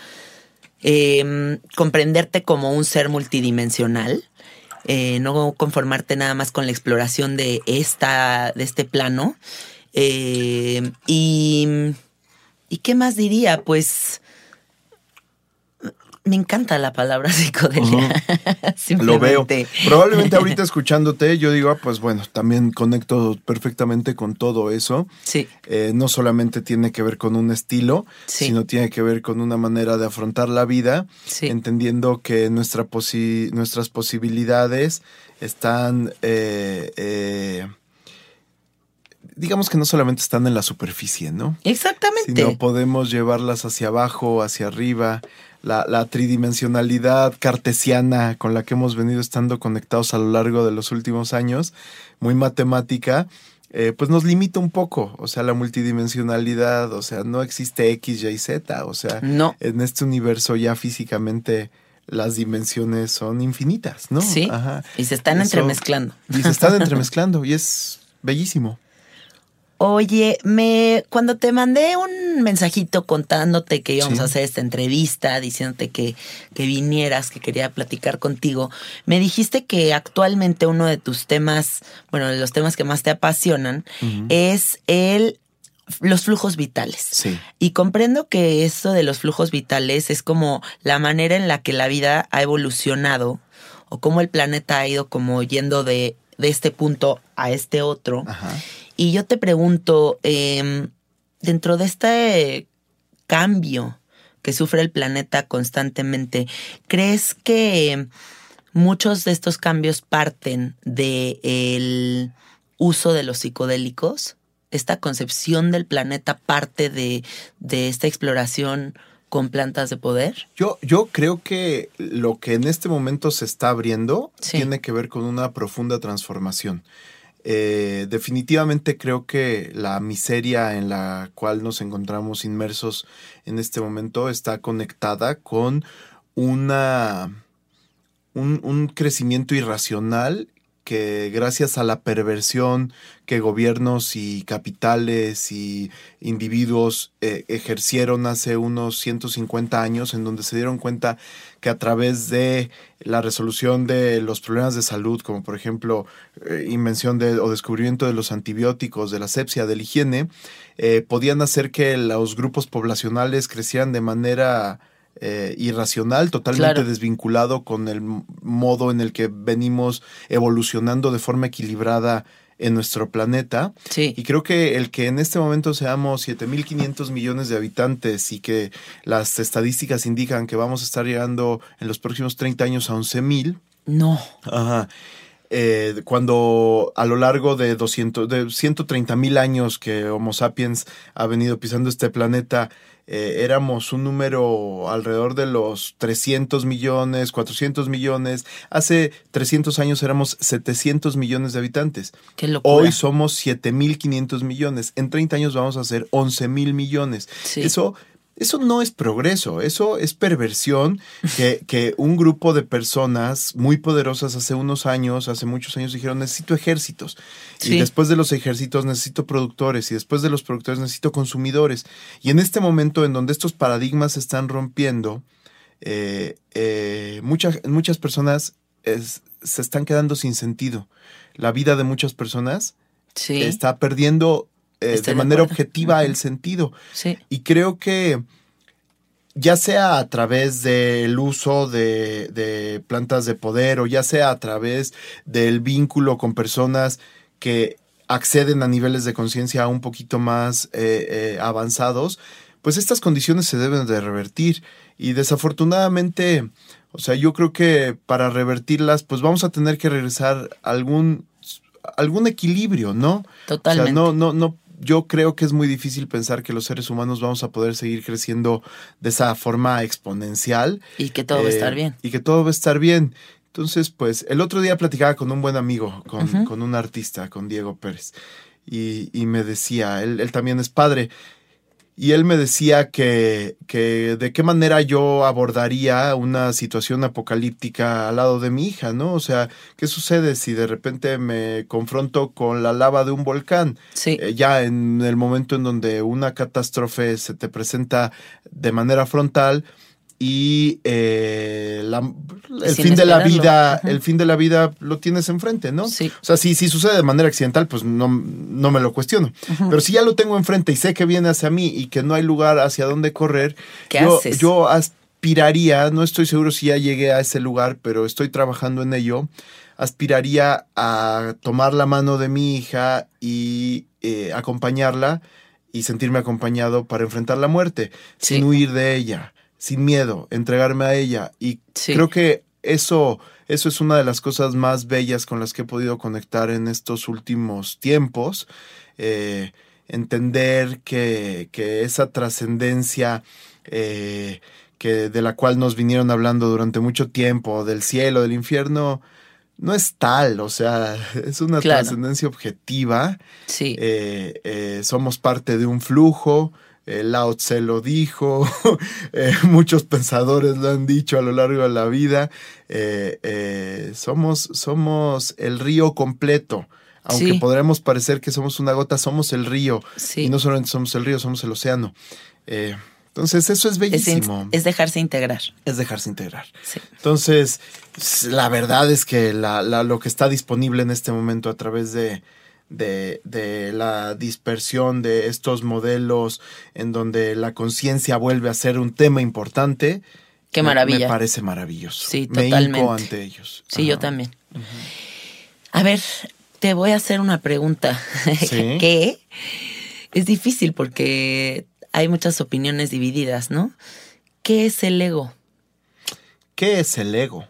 eh, comprenderte como un ser multidimensional. eh, no conformarte nada más con la exploración de esta, de este plano. Eh, y, ¿Y qué más diría? Pues me encanta la palabra psicodelia. Lo veo. Probablemente ahorita escuchándote, yo digo, ah, pues bueno, también conecto perfectamente con todo eso. Sí, Eh, no solamente tiene que ver con un estilo, Sí. sino tiene que ver con una manera de afrontar la vida, Sí. entendiendo que nuestra posi- nuestras posibilidades están, eh, eh, digamos que no solamente están en la superficie, ¿no? exactamente. Sino podemos llevarlas hacia abajo, hacia arriba. La, la tridimensionalidad cartesiana con la que hemos venido estando conectados a lo largo de los últimos años, muy matemática, eh, pues nos limita un poco. O sea, la multidimensionalidad, o sea, no existe X, Y, Z. O sea, No. en este universo ya físicamente las dimensiones son infinitas, ¿no? Sí. Ajá. Y se están Eso- entremezclando. Y se están entremezclando y es bellísimo. Oye, me cuando te mandé un mensajito contándote que íbamos Sí. a hacer esta entrevista, diciéndote que, que vinieras, que quería platicar contigo, me dijiste que actualmente uno de tus temas, bueno, de los temas que más te apasionan, es el los flujos vitales. Sí. Y comprendo que esto de los flujos vitales es como la manera en la que la vida ha evolucionado o cómo el planeta ha ido como yendo de, de este punto a este otro. Ajá. Y yo te pregunto, em, dentro de este cambio que sufre el planeta constantemente, ¿crees que muchos de estos cambios parten del uso de los psicodélicos? ¿Esta concepción del planeta parte de, de esta exploración con plantas de poder? Yo, yo creo que lo que en este momento se está abriendo Sí. tiene que ver con una profunda transformación. Eh, definitivamente creo que la miseria en la cual nos encontramos inmersos en este momento está conectada con una un, un crecimiento irracional que gracias a la perversión que gobiernos y capitales y individuos eh, ejercieron hace unos 150 años, en donde se dieron cuenta que a través de la resolución de los problemas de salud, como por ejemplo eh, invención de, o descubrimiento de los antibióticos, de la sepsia, de la higiene, eh, podían hacer que los grupos poblacionales crecieran de manera eh, irracional, totalmente Claro. desvinculado con el modo en el que venimos evolucionando de forma equilibrada en nuestro planeta. Sí. Y creo que el que en este momento seamos 7.500 millones de habitantes y que las estadísticas indican que vamos a estar llegando en los próximos 30 años a 11.000, No. Ajá. Eh, cuando a lo largo de 200, de 130 mil años que Homo sapiens ha venido pisando este planeta, eh, éramos un número alrededor de los 300 millones, 400 millones. Hace 300 años éramos 700 millones de habitantes. Qué locura. Hoy somos 7.500 millones. En 30 años vamos a ser 11 mil millones. Sí. Eso, eso no es progreso, eso es perversión que, que un grupo de personas muy poderosas hace unos años, hace muchos años dijeron necesito ejércitos. Sí. Y después de los ejércitos necesito productores y después de los productores necesito consumidores. Y en este momento en donde estos paradigmas se están rompiendo, eh, eh, muchas, muchas personas es- se están quedando sin sentido. La vida de muchas personas Sí. está perdiendo eh, de manera objetiva el sentido. Sí. Y creo que ya sea a través del uso de, de plantas de poder o ya sea a través del vínculo con personas que acceden a niveles de conciencia un poquito más eh, eh, avanzados, pues estas condiciones se deben de revertir. Y desafortunadamente, o sea, yo creo que para revertirlas, pues vamos a tener que regresar a algún, algún equilibrio, ¿no? Totalmente. O sea, no, no, no, yo creo que es muy difícil pensar que los seres humanos vamos a poder seguir creciendo de esa forma exponencial. Y que todo va a eh, estar bien. Y que todo va a estar bien. Entonces, pues, el otro día platicaba con un buen amigo, con, con un artista, con Diego Pérez, y, y me decía, él, él también es padre, y él me decía que, que de qué manera yo abordaría una situación apocalíptica al lado de mi hija, ¿no? O sea, ¿qué sucede si de repente me confronto con la lava de un volcán? Sí. Eh, ya en el momento en donde una catástrofe se te presenta de manera frontal y eh, la- el Sin fin de la vida, Ajá. el fin de la vida lo tienes enfrente, ¿no? Sí. O sea, si, si sucede de manera accidental, pues no, no me lo cuestiono. Pero si ya lo tengo enfrente y sé que viene hacia mí y que no hay lugar hacia dónde correr, ¿Qué yo, haces? yo aspiraría, no estoy seguro si ya llegué a ese lugar, pero estoy trabajando en ello, aspiraría a tomar la mano de mi hija y eh, acompañarla y sentirme acompañado para enfrentar la muerte, Sí. sin huir de ella, sin miedo, entregarme a ella. Y Sí. creo que eso, eso es una de las cosas más bellas con las que he podido conectar en estos últimos tiempos. Eh, entender que, que esa trascendencia eh, que de la cual nos vinieron hablando durante mucho tiempo, del cielo, del infierno, no es tal, o sea, es una Claro. trascendencia objetiva. Sí. Eh, eh, somos parte de un flujo. Eh, Lao Tse lo dijo, eh, muchos pensadores lo han dicho a lo largo de la vida. eh, somos, somos el río completo. Aunque Sí. podremos parecer que somos una gota, somos el río. Sí. Y no solamente somos el río, somos el océano. Entonces, eso es bellísimo. es dejarse integrar. es dejarse integrar. Sí. Entonces, la verdad es que la- la- lo que está disponible en este momento a través de, de, de la dispersión de estos modelos en donde la conciencia vuelve a ser un tema importante. Qué me- maravilla. Me parece maravilloso. Sí, Me totalmente. hinco ante ellos. Sí, yo también. A ver, te voy a hacer una pregunta. Sí. que es difícil porque hay muchas opiniones divididas, ¿no? ¿Qué es el ego? ¿Qué es el ego?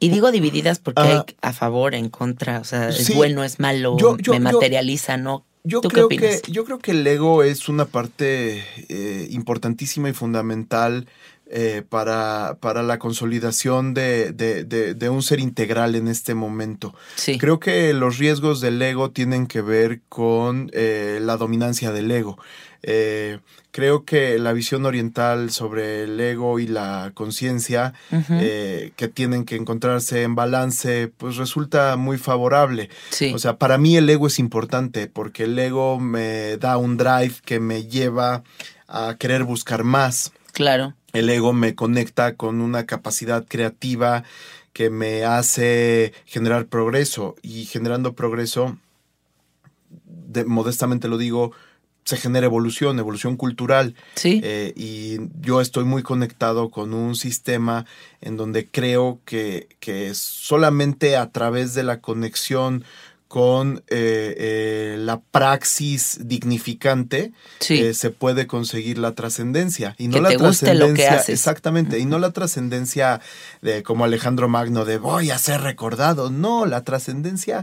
Y digo divididas porque Ah. hay a favor, en contra, o sea, es Sí. bueno, es malo, Yo- yo- me yo- materializa, ¿no? Yo ¿Tú qué creo, que, yo creo que el ego es una parte eh, importantísima y fundamental eh, para, para la consolidación de, de, de, de un ser integral en este momento. Sí. Creo que los riesgos del ego tienen que ver con eh, la dominancia del ego. Eh, creo que la visión oriental sobre el ego y la conciencia eh, que tienen que encontrarse en balance, pues resulta muy favorable. sí. O sea, para mí el ego es importante porque el ego me da un drive que me lleva a querer buscar más. claro. El ego me conecta con una capacidad creativa que me hace generar progreso y generando progreso, de- modestamente lo digo, se genera evolución, evolución cultural. Sí. Eh, y yo estoy muy conectado con un sistema en donde creo que, que solamente a través de la conexión con eh, eh, la praxis dignificante sí. eh, se puede conseguir la trascendencia. Y no Que la te guste lo que trascendencia- haces. Exactamente. Y no la trascendencia de como Alejandro Magno de voy a ser recordado. No, la trascendencia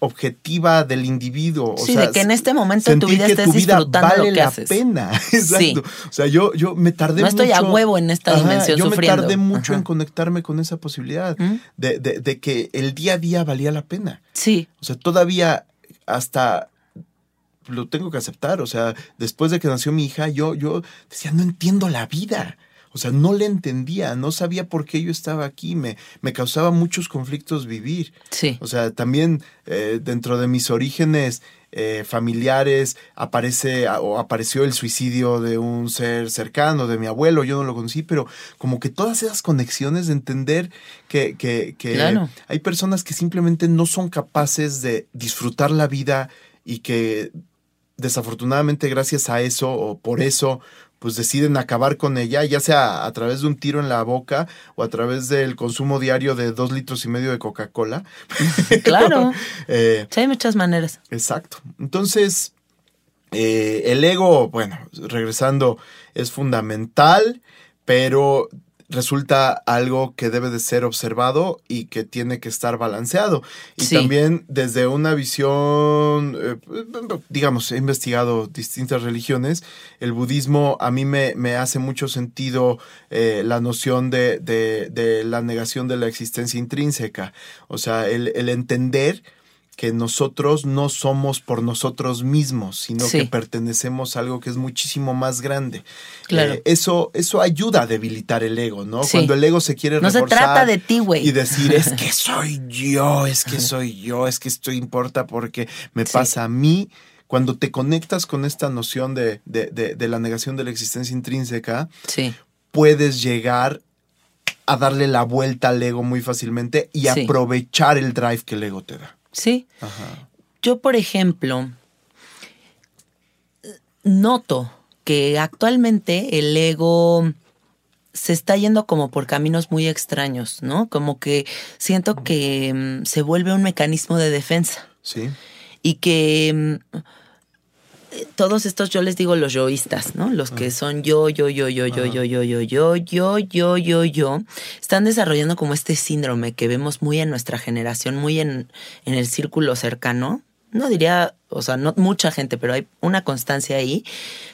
objetiva del individuo. O Sí, sea, de que en este momento de tu vida que estés tu vida disfrutando vale lo que la haces. pena. Exacto. Sí. O sea, yo, yo me tardé No estoy a mucho- huevo en esta Ajá, dimensión yo sufriendo. me tardé mucho Ajá. en conectarme con esa posibilidad ¿Mm? de, de- de que el día a día valía la pena. Sí, O sea, todavía hasta lo tengo que aceptar. O sea, después de que nació mi hija, yo, yo decía, no entiendo la vida. O sea, no le entendía, no sabía por qué yo estaba aquí, me, me causaba muchos conflictos vivir. sí. O sea, también eh, dentro de mis orígenes eh, familiares aparece o apareció el suicidio de un ser cercano, de mi abuelo, yo no lo conocí, pero como que todas esas conexiones de entender que, que, que Claro. hay personas que simplemente no son capaces de disfrutar la vida y que desafortunadamente gracias a eso o por eso pues deciden acabar con ella, ya sea a través de un tiro en la boca o a través del consumo diario de dos litros y medio de Coca-Cola. Claro. Eh, Sí, hay muchas maneras. exacto. Entonces, eh, el ego, bueno, regresando, es fundamental, pero resulta algo que debe de ser observado y que tiene que estar balanceado. Y Sí. también desde una visión, eh, digamos, he investigado distintas religiones. El budismo a mí me, me hace mucho sentido eh, la noción de, de- de la negación de la existencia intrínseca. O sea, el, el entender que nosotros no somos por nosotros mismos, sino Sí. que pertenecemos a algo que es muchísimo más grande. Claro. Eh, eso, eso ayuda a debilitar el ego, ¿no? Sí. Cuando el ego se quiere No se trata de ti, güey. y decir, es que soy yo, es que soy yo, es que esto importa porque me Sí. pasa a mí. Cuando te conectas con esta noción de, de- de- de la negación de la existencia intrínseca, Sí, puedes llegar a darle la vuelta al ego muy fácilmente y aprovechar el drive que el ego te da. Sí. Ajá. Yo, por ejemplo, noto que actualmente el ego se está yendo como por caminos muy extraños, ¿no? Como que siento que mm, se vuelve un mecanismo de defensa Sí. y que mm, todos estos, yo les digo los yoístas, ¿no? Los que son yo, yo, yo, yo, yo, yo, yo, yo, yo, yo, yo, yo, yo, están desarrollando como este síndrome que vemos muy en nuestra generación, muy en, en el círculo cercano. No diría, o sea, no mucha gente, pero hay una constancia ahí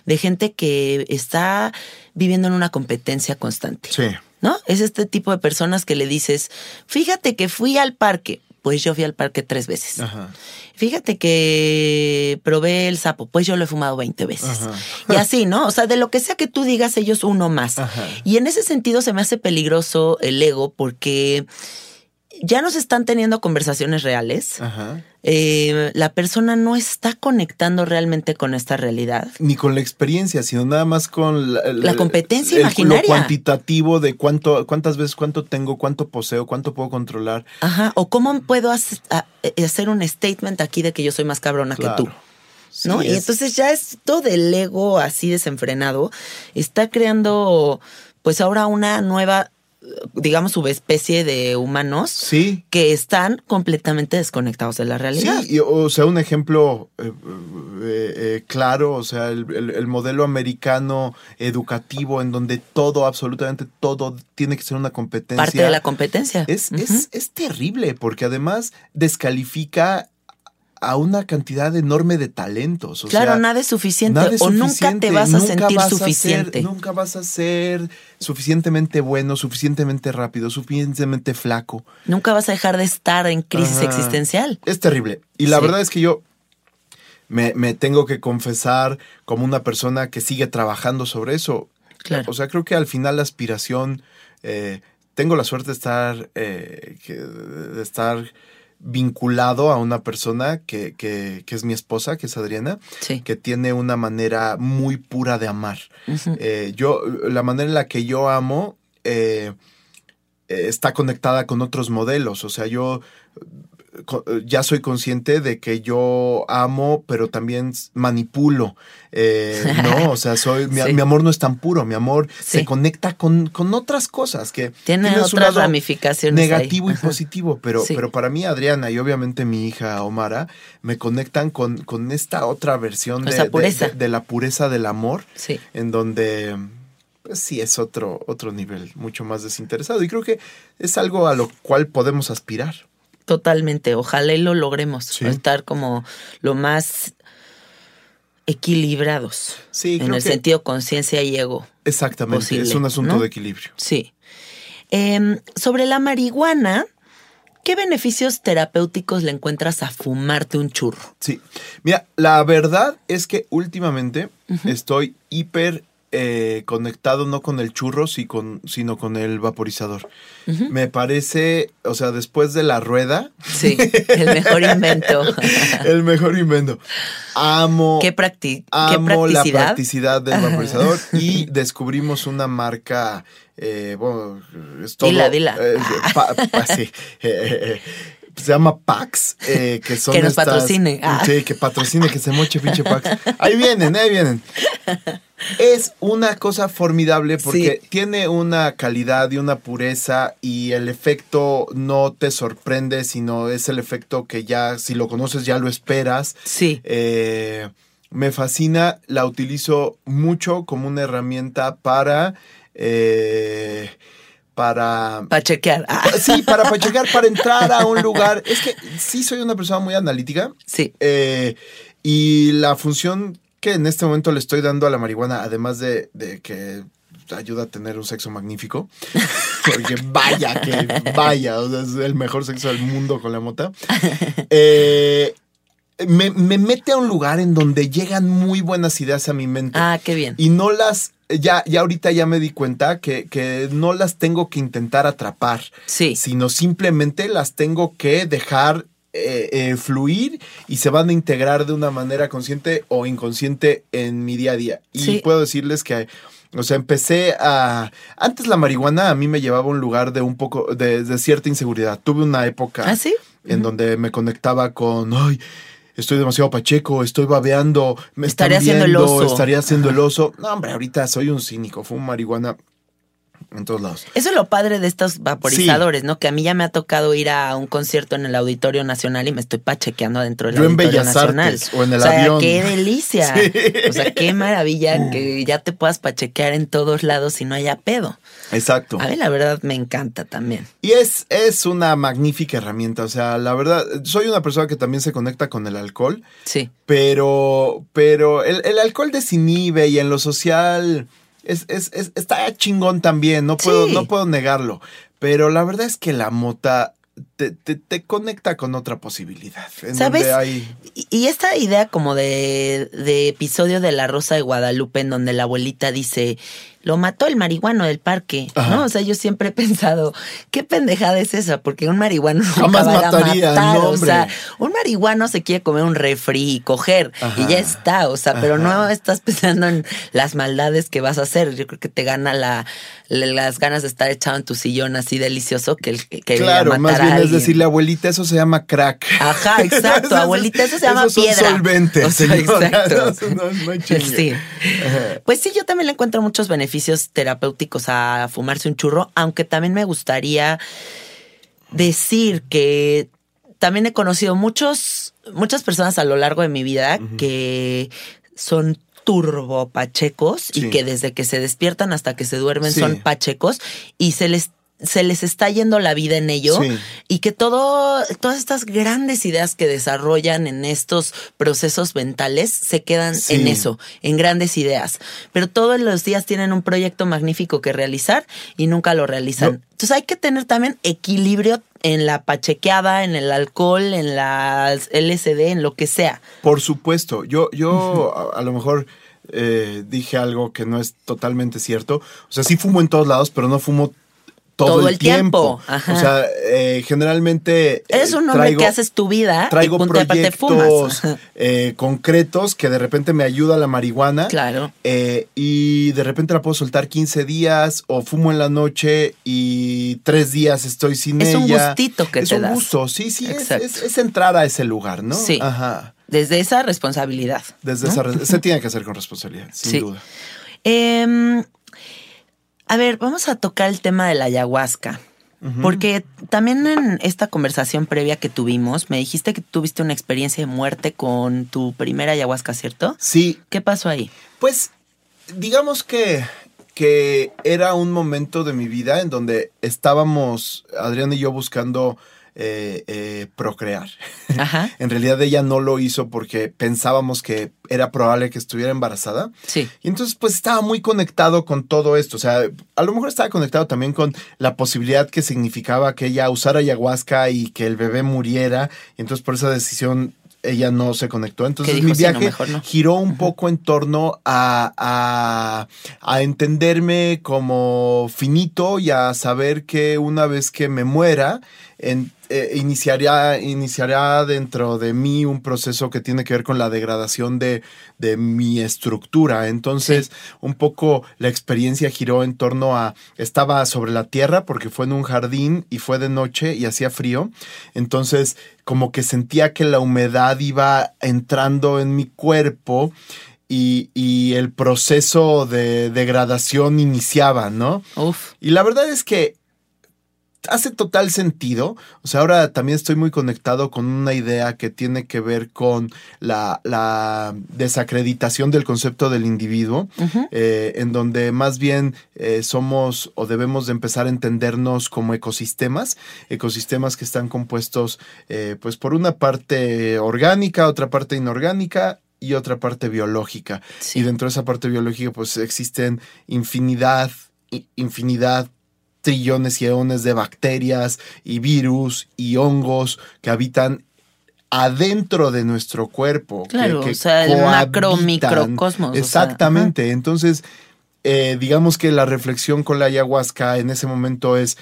de gente que está viviendo en una competencia constante. Sí. ¿no? Es este tipo de personas que le dices, fíjate que fui al parque. Pues yo fui al parque tres veces. Ajá. Fíjate que probé el sapo, pues yo lo he fumado 20 veces. Ajá. Y así, ¿no? O sea, de lo que sea que tú digas, ellos uno más. Ajá. Y en ese sentido se me hace peligroso el ego porque ya no se están teniendo conversaciones reales. Ajá. Eh, la persona no está conectando realmente con esta realidad. Ni con la experiencia, sino nada más con la, La competencia el- imaginaria. Lo cuantitativo de cuánto, cuántas veces, cuánto tengo, cuánto poseo, cuánto puedo controlar. Ajá. O cómo puedo hacer, eh, hacer un statement aquí de que yo soy más cabrona Claro. que tú. Sí, ¿no? y es- entonces ya esto del ego así desenfrenado está creando, pues ahora una nueva, digamos, subespecie de humanos Sí. que están completamente desconectados de la realidad. Sí, y, o sea, un ejemplo eh, eh, eh, claro, o sea, el, el- el modelo americano educativo en donde todo, absolutamente todo, tiene que ser una competencia. Parte de la competencia. Es, es, es terrible porque además descalifica a una cantidad enorme de talentos. O claro, sea, nada es suficiente nada es o nunca suficiente, te vas a nunca sentir vas a ser- suficiente. nunca vas a ser suficientemente bueno, suficientemente rápido, suficientemente flaco. Nunca vas a dejar de estar en crisis Ajá. existencial. Es terrible. Y la Sí. verdad es que yo me, me tengo que confesar como una persona que sigue trabajando sobre eso. Claro. O sea, creo que al final la aspiración, eh, tengo la suerte de estar, eh, de estar vinculado a una persona que, que- que es mi esposa, que es Adriana, Sí. que tiene una manera muy pura de amar. Eh, yo, la manera en la que yo amo eh, eh, está conectada con otros modelos. O sea, yo ya soy consciente de que yo amo, pero también manipulo. Eh, no, o sea, soy, mi, Sí. mi amor no es tan puro. Mi amor Sí. se conecta con, con otras cosas que Tiene un otras lado ramificaciones. ahí. negativo y positivo, pero, Sí. pero para mí Adriana y obviamente mi hija Omara me conectan con, con esta otra versión de, Esa de- pureza. de- de la pureza del amor Sí. en donde pues sí es otro, otro nivel mucho más desinteresado. Y creo que es algo a lo cual podemos aspirar. Totalmente. Ojalá y lo logremos. Sí. Estar como lo más equilibrados. Sí, en el que sentido conciencia y ego. exactamente. posible, es un asunto ¿no? de equilibrio. Sí. Em, sobre la marihuana, ¿qué beneficios terapéuticos le encuentras a fumarte un churro? Sí. Mira, la verdad es que últimamente estoy hiper eh, conectado no con el churro, sí con- sino con el vaporizador. Me parece, o sea, después de la rueda, Sí, el mejor invento. el mejor invento. Amo. ¿Qué, practi- qué Amo la practicidad? practicidad del vaporizador y descubrimos una marca, eh, bueno, es todo, Dila, dila. eh, pa- pa- sí, eh, eh, eh, se llama Pax, eh, que son Que nos estas- patrocine. Ah. Sí, que patrocine, que se moche pinche Pax. Ahí vienen, ahí vienen. Es una cosa formidable porque Sí. tiene una calidad y una pureza y el efecto no te sorprende, sino es el efecto que ya, si lo conoces, ya lo esperas. Sí. Eh, me fascina, la utilizo mucho como una herramienta para... eh, para... Para chequear. Ah, Sí, para pachecar, para entrar a un lugar. Es que sí soy una persona muy analítica. sí. eh, y la función que en este momento le estoy dando a la marihuana, además de, de que ayuda a tener un sexo magnífico, porque vaya que vaya, o sea, es el mejor sexo del mundo con la mota, eh, me, me mete a un lugar en donde llegan muy buenas ideas a mi mente. Ah, qué bien. Y no las, ya, ya ahorita ya me di cuenta que, que no las tengo que intentar atrapar, Sí. sino simplemente las tengo que dejar eh, eh, fluir y se van a integrar de una manera consciente o inconsciente en mi día a día. Y Sí. puedo decirles que, o sea, empecé a... Antes la marihuana a mí me llevaba a un lugar de un poco, de, de cierta inseguridad. Tuve una época ¿Ah, sí? en donde me conectaba con, ay, estoy demasiado pacheco, estoy babeando, me están Estaría haciendo el oso". estaría haciendo el oso. No, hombre, ahorita soy un cínico, fumo marihuana en todos lados. Eso es lo padre de estos vaporizadores, ¿no? Que a mí ya me ha tocado ir a un concierto en el Auditorio Nacional y me estoy pachequeando adentro del Yo en Auditorio Bellas Nacional. Artes o en el o sea, avión. qué delicia. Sí. O sea, qué maravilla que ya te puedas pachequear en todos lados y no haya pedo. Exacto. A mí la verdad me encanta también. Y es, es una magnífica herramienta. O sea, la verdad, soy una persona que también se conecta con el alcohol, Sí. pero, pero el, el alcohol desinhibe y en lo social es, es- es- está chingón también. No puedo, Sí. no puedo negarlo. Pero la verdad es que la mota te, te- te conecta con otra posibilidad. En ¿Sabes? donde hay. Y, y esta idea como de, de episodio de La Rosa de Guadalupe en donde la abuelita dice, lo mató el marihuano del parque, Ajá. ¿no? O sea, yo siempre he pensado, ¿qué pendejada es esa? Porque un marihuano nunca Jamás va a matar, no, o sea, un marihuano se quiere comer un refri y coger Ajá. y ya está, o sea, pero no estás pensando en las maldades que vas a hacer. Yo creo que te gana la, la- las ganas de estar echado en tu sillón así delicioso que el que a Claro, matar más a bien es alguien. decirle, abuelita, eso se llama crack. Ajá, exacto, abuelita, eso se llama esos son piedra. solventes, O sea, exacto. No, no. Sí. Pues sí, yo también le encuentro muchos beneficios terapéuticos a fumarse un churro, aunque también me gustaría decir que también he conocido muchos, muchas personas a lo largo de mi vida que son turbo pachecos Sí. y que desde que se despiertan hasta que se duermen Sí. son pachecos y se les se les está yendo la vida en ello Sí. y que todo, todas estas grandes ideas que desarrollan en estos procesos mentales se quedan Sí. en eso, en grandes ideas. Pero todos los días tienen un proyecto magnífico que realizar y nunca lo realizan. No. Entonces hay que tener también equilibrio en la pachequeada, en el alcohol, en la LSD, en lo que sea. Por supuesto, yo, yo a, a lo mejor eh, dije algo que no es totalmente cierto. O sea, sí fumo en todos lados, pero no fumo todo, Todo el el tiempo. tiempo. Ajá. O sea, eh, generalmente... Eres eh, un hombre traigo- que haces tu vida Traigo y proyectos eh, concretos que de repente me ayuda la marihuana. Claro. Eh, y de repente la puedo soltar 15 días o fumo en la noche y tres días estoy sin Es ella. un gustito que es te un das. gusto, sí, sí, es, Exacto. es- es entrar a ese lugar, ¿no? Sí. Ajá. Desde esa responsabilidad. Desde ¿no? esa se tiene que hacer con responsabilidad, sin Sí. duda. Em, a ver, vamos a tocar el tema de la ayahuasca. Porque también en esta conversación previa que tuvimos, me dijiste que tuviste una experiencia de muerte con tu primera ayahuasca, ¿cierto? Sí, ¿Qué pasó ahí? Pues digamos que, que era un momento de mi vida en donde estábamos, Adrián y yo, buscando eh, eh, procrear. Ajá. En realidad ella no lo hizo porque pensábamos que era probable que estuviera embarazada. Sí. Y entonces pues estaba muy conectado con todo esto. O sea, a lo mejor estaba conectado también con la posibilidad que significaba que ella usara ayahuasca y que el bebé muriera. Y entonces por esa decisión ella no se conectó. Entonces dijo, mi "Sí, no, viaje mejor no". giró un poco en torno a, a, a entenderme como finito y a saber que una vez que me muera, en- eh, iniciaría, iniciaría dentro de mí un proceso que tiene que ver con la degradación de, de mi estructura. Entonces, un poco la experiencia giró en torno a, estaba sobre la tierra porque fue en un jardín y fue de noche y hacía frío. Entonces, como que sentía que la humedad iba entrando en mi cuerpo. Y, y el proceso de degradación iniciaba, ¿no? Uf. Y la verdad es que hace total sentido. O sea, ahora también estoy muy conectado con una idea que tiene que ver con la, la desacreditación del concepto del individuo, eh, en donde más bien eh, somos o debemos de empezar a entendernos como ecosistemas, ecosistemas que están compuestos eh, pues por una parte orgánica, otra parte inorgánica y otra parte biológica. Sí. Y dentro de esa parte biológica, pues existen infinidad, infinidad, trillones y eones de bacterias y virus y hongos que habitan adentro de nuestro cuerpo. Claro, que o sea, el macro microcosmos, o sea, Exactamente. Entonces, eh, digamos que la reflexión con la ayahuasca en ese momento es.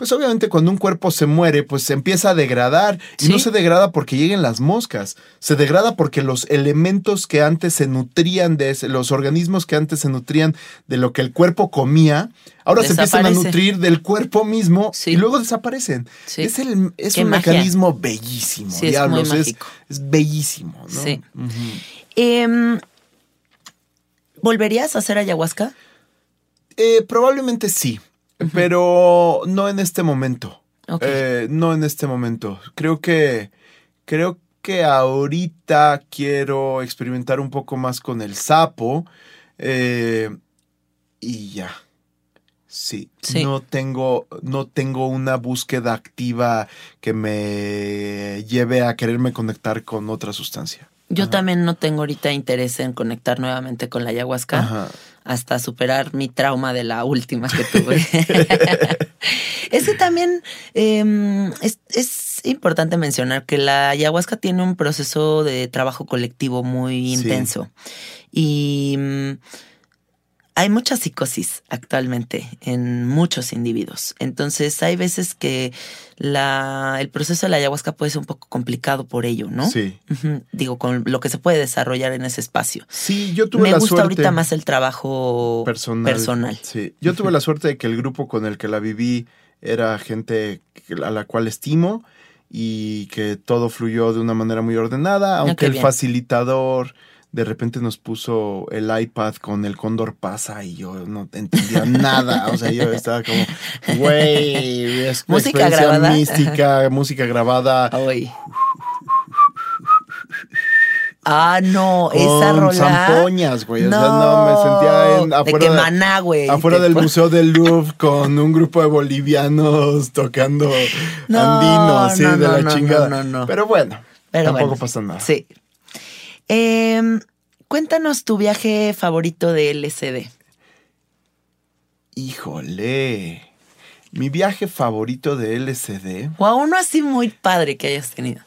Pues obviamente cuando un cuerpo se muere, pues se empieza a degradar. Y Sí. no se degrada porque lleguen las moscas. Se degrada porque los elementos que antes se nutrían de ese, los organismos que antes se nutrían de lo que el cuerpo comía, ahora se empiezan a nutrir del cuerpo mismo Sí. y luego desaparecen. Sí. Es, el, es Qué un magia. mecanismo bellísimo. Es diablos, muy es, es bellísimo, ¿no? Sí. Em, ¿Volverías a hacer ayahuasca? Eh, probablemente sí, pero no en este momento. Eh, no en este momento. Creo que creo que ahorita quiero experimentar un poco más con el sapo eh, y ya. Sí, Sí. no tengo no tengo una búsqueda activa que me lleve a quererme conectar con otra sustancia. Yo Ajá. también no tengo ahorita interés en conectar nuevamente con la ayahuasca Ajá. Hasta superar mi trauma de la última que tuve. es que también em, es, es importante mencionar que la ayahuasca tiene un proceso de trabajo colectivo muy Sí. intenso. Y mm, hay mucha psicosis actualmente en muchos individuos. Entonces hay veces que la, el proceso de la ayahuasca puede ser un poco complicado por ello, ¿no? Sí. Digo, con lo que se puede desarrollar en ese espacio. Sí, yo tuve Me la gusta suerte. ahorita más el trabajo personal. personal. Sí, yo tuve la suerte de que el grupo con el que la viví era gente a la cual estimo y que todo fluyó de una manera muy ordenada, aunque Ah, qué el facilitador de repente nos puso el iPad con el cóndor pasa y yo no entendía nada, o sea, yo estaba como, güey, Música grabada. mística, música grabada, Ay. Ah, no, con esa rola. zampoñas, güey. O sea, no, me sentía en, afuera, de- maná, güey. afuera del Museo del Louvre con un grupo de bolivianos tocando No, andino, así no, de no, la no, chingada. no, no, no. Pero bueno, Pero tampoco bueno, pasa nada. Sí. Em, cuéntanos tu viaje favorito de LCD. Híjole. Mi viaje favorito de LCD O a uno así muy padre que hayas tenido.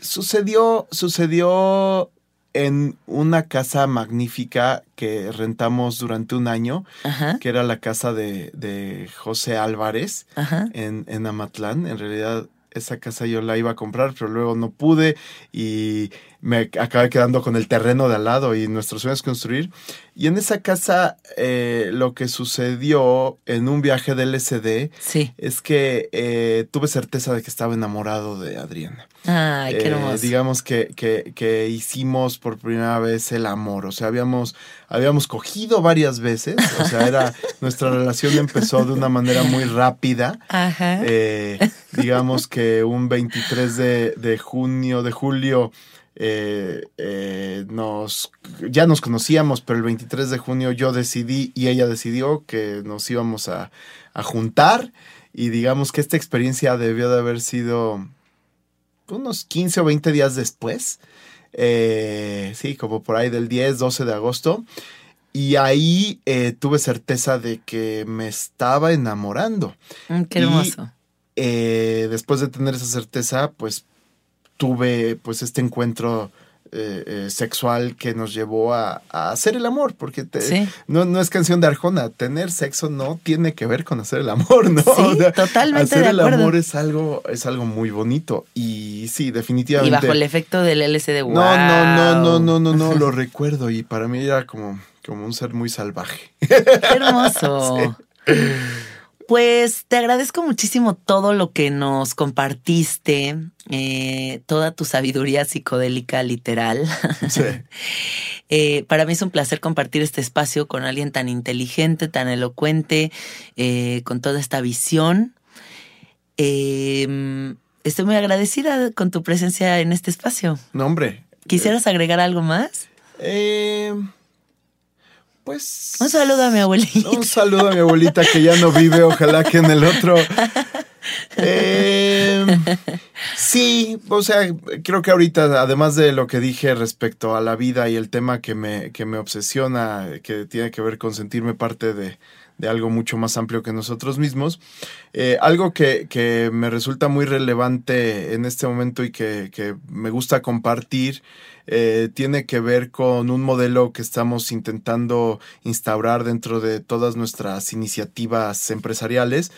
sucedió, sucedió en una casa magnífica que rentamos durante un año, Ajá. que era la casa de, de José Álvarez en, en Amatlán. En realidad, esa casa yo la iba a comprar, pero luego no pude y me acabé quedando con el terreno de al lado y nuestro sueño es construir. Y en esa casa, eh, lo que sucedió en un viaje del LSD Sí. es que eh, tuve certeza de que estaba enamorado de Adriana. Ay, qué Eh, hermoso. digamos que, que, que hicimos por primera vez el amor. O sea, habíamos, habíamos cogido varias veces. O sea, era, nuestra relación empezó de una manera muy rápida. Ajá. Digamos que un 23 de, de junio, de julio, eh, eh, nos, ya nos conocíamos, pero el 23 de junio yo decidí y ella decidió que nos íbamos a, a juntar. Y digamos que esta experiencia debió de haber sido unos 15 o 20 días después. Eh, sí, como por ahí del 10, 12 de agosto. Y ahí eh, tuve certeza de que me estaba enamorando. Mm, qué hermoso. Después de tener esa certeza, pues tuve pues este encuentro eh, eh, sexual que nos llevó a, a hacer el amor, porque te- Sí. no, no es canción de Arjona, tener sexo no tiene que ver con hacer el amor, ¿no? Sí, totalmente hacer de el acuerdo. amor es algo, es algo muy bonito y sí, Y definitivamente. bajo el efecto del LSD, wow. No, no, no, no, no, no, no, lo recuerdo y para mí era como, como un ser muy salvaje. Qué hermoso. Pues te agradezco muchísimo todo lo que nos compartiste, eh, toda tu sabiduría psicodélica literal. Sí. Eh, para mí es un placer compartir este espacio con alguien tan inteligente, tan elocuente, eh, con toda esta visión. Estoy muy agradecida con tu presencia en este espacio. No, hombre. ¿Quisieras agregar algo más? Eh, pues. Un saludo a mi abuelita. Un saludo a mi abuelita que ya no vive, ojalá que en el otro. Eh, sí, o sea, creo que ahorita, además de lo que dije respecto a la vida y el tema que me, que me obsesiona, que tiene que ver con sentirme parte de, de algo mucho más amplio que nosotros mismos, eh, algo que, que me resulta muy relevante en este momento y que, que me gusta compartir eh, tiene que ver con un modelo que estamos intentando instaurar dentro de todas nuestras iniciativas empresariales,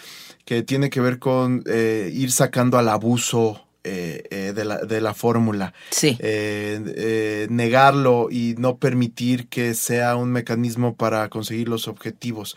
que tiene que ver con eh, ir sacando al abuso eh, eh, de la, de la fórmula, Sí. eh, negarlo y no permitir que sea un mecanismo para conseguir los objetivos.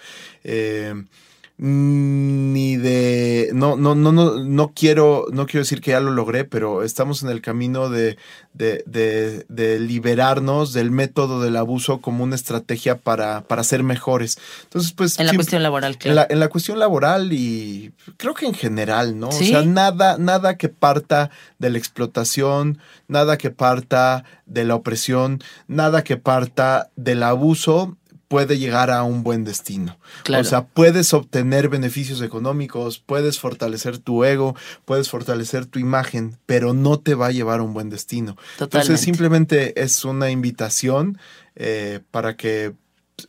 Ni de no no no no no quiero no quiero decir que ya lo logré pero estamos en el camino de de, de, de liberarnos del método del abuso como una estrategia para, para ser mejores entonces pues En la cuestión laboral, en claro. la, en la cuestión laboral y creo que en general, ¿no? Sí. O sea, nada, nada que parta de la explotación, nada que parta de la opresión, nada que parta del abuso puede llegar a un buen destino. Claro. O sea, puedes obtener beneficios económicos, puedes fortalecer tu ego, puedes fortalecer tu imagen, pero no te va a llevar a un buen destino. Totalmente. Entonces simplemente es una invitación eh, para que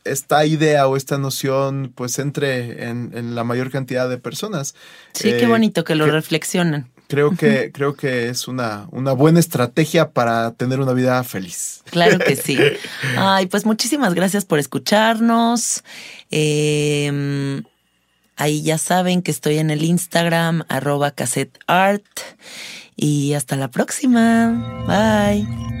esta idea o esta noción pues entre en, en la mayor cantidad de personas. Sí, Eh, qué bonito que lo que- reflexionen. Creo que, creo que es una, una buena estrategia para tener una vida feliz. Claro que sí. Ay, pues muchísimas gracias por escucharnos. Eh, ahí ya saben que estoy en el Instagram, arroba cassetteart. Y hasta la próxima. Bye.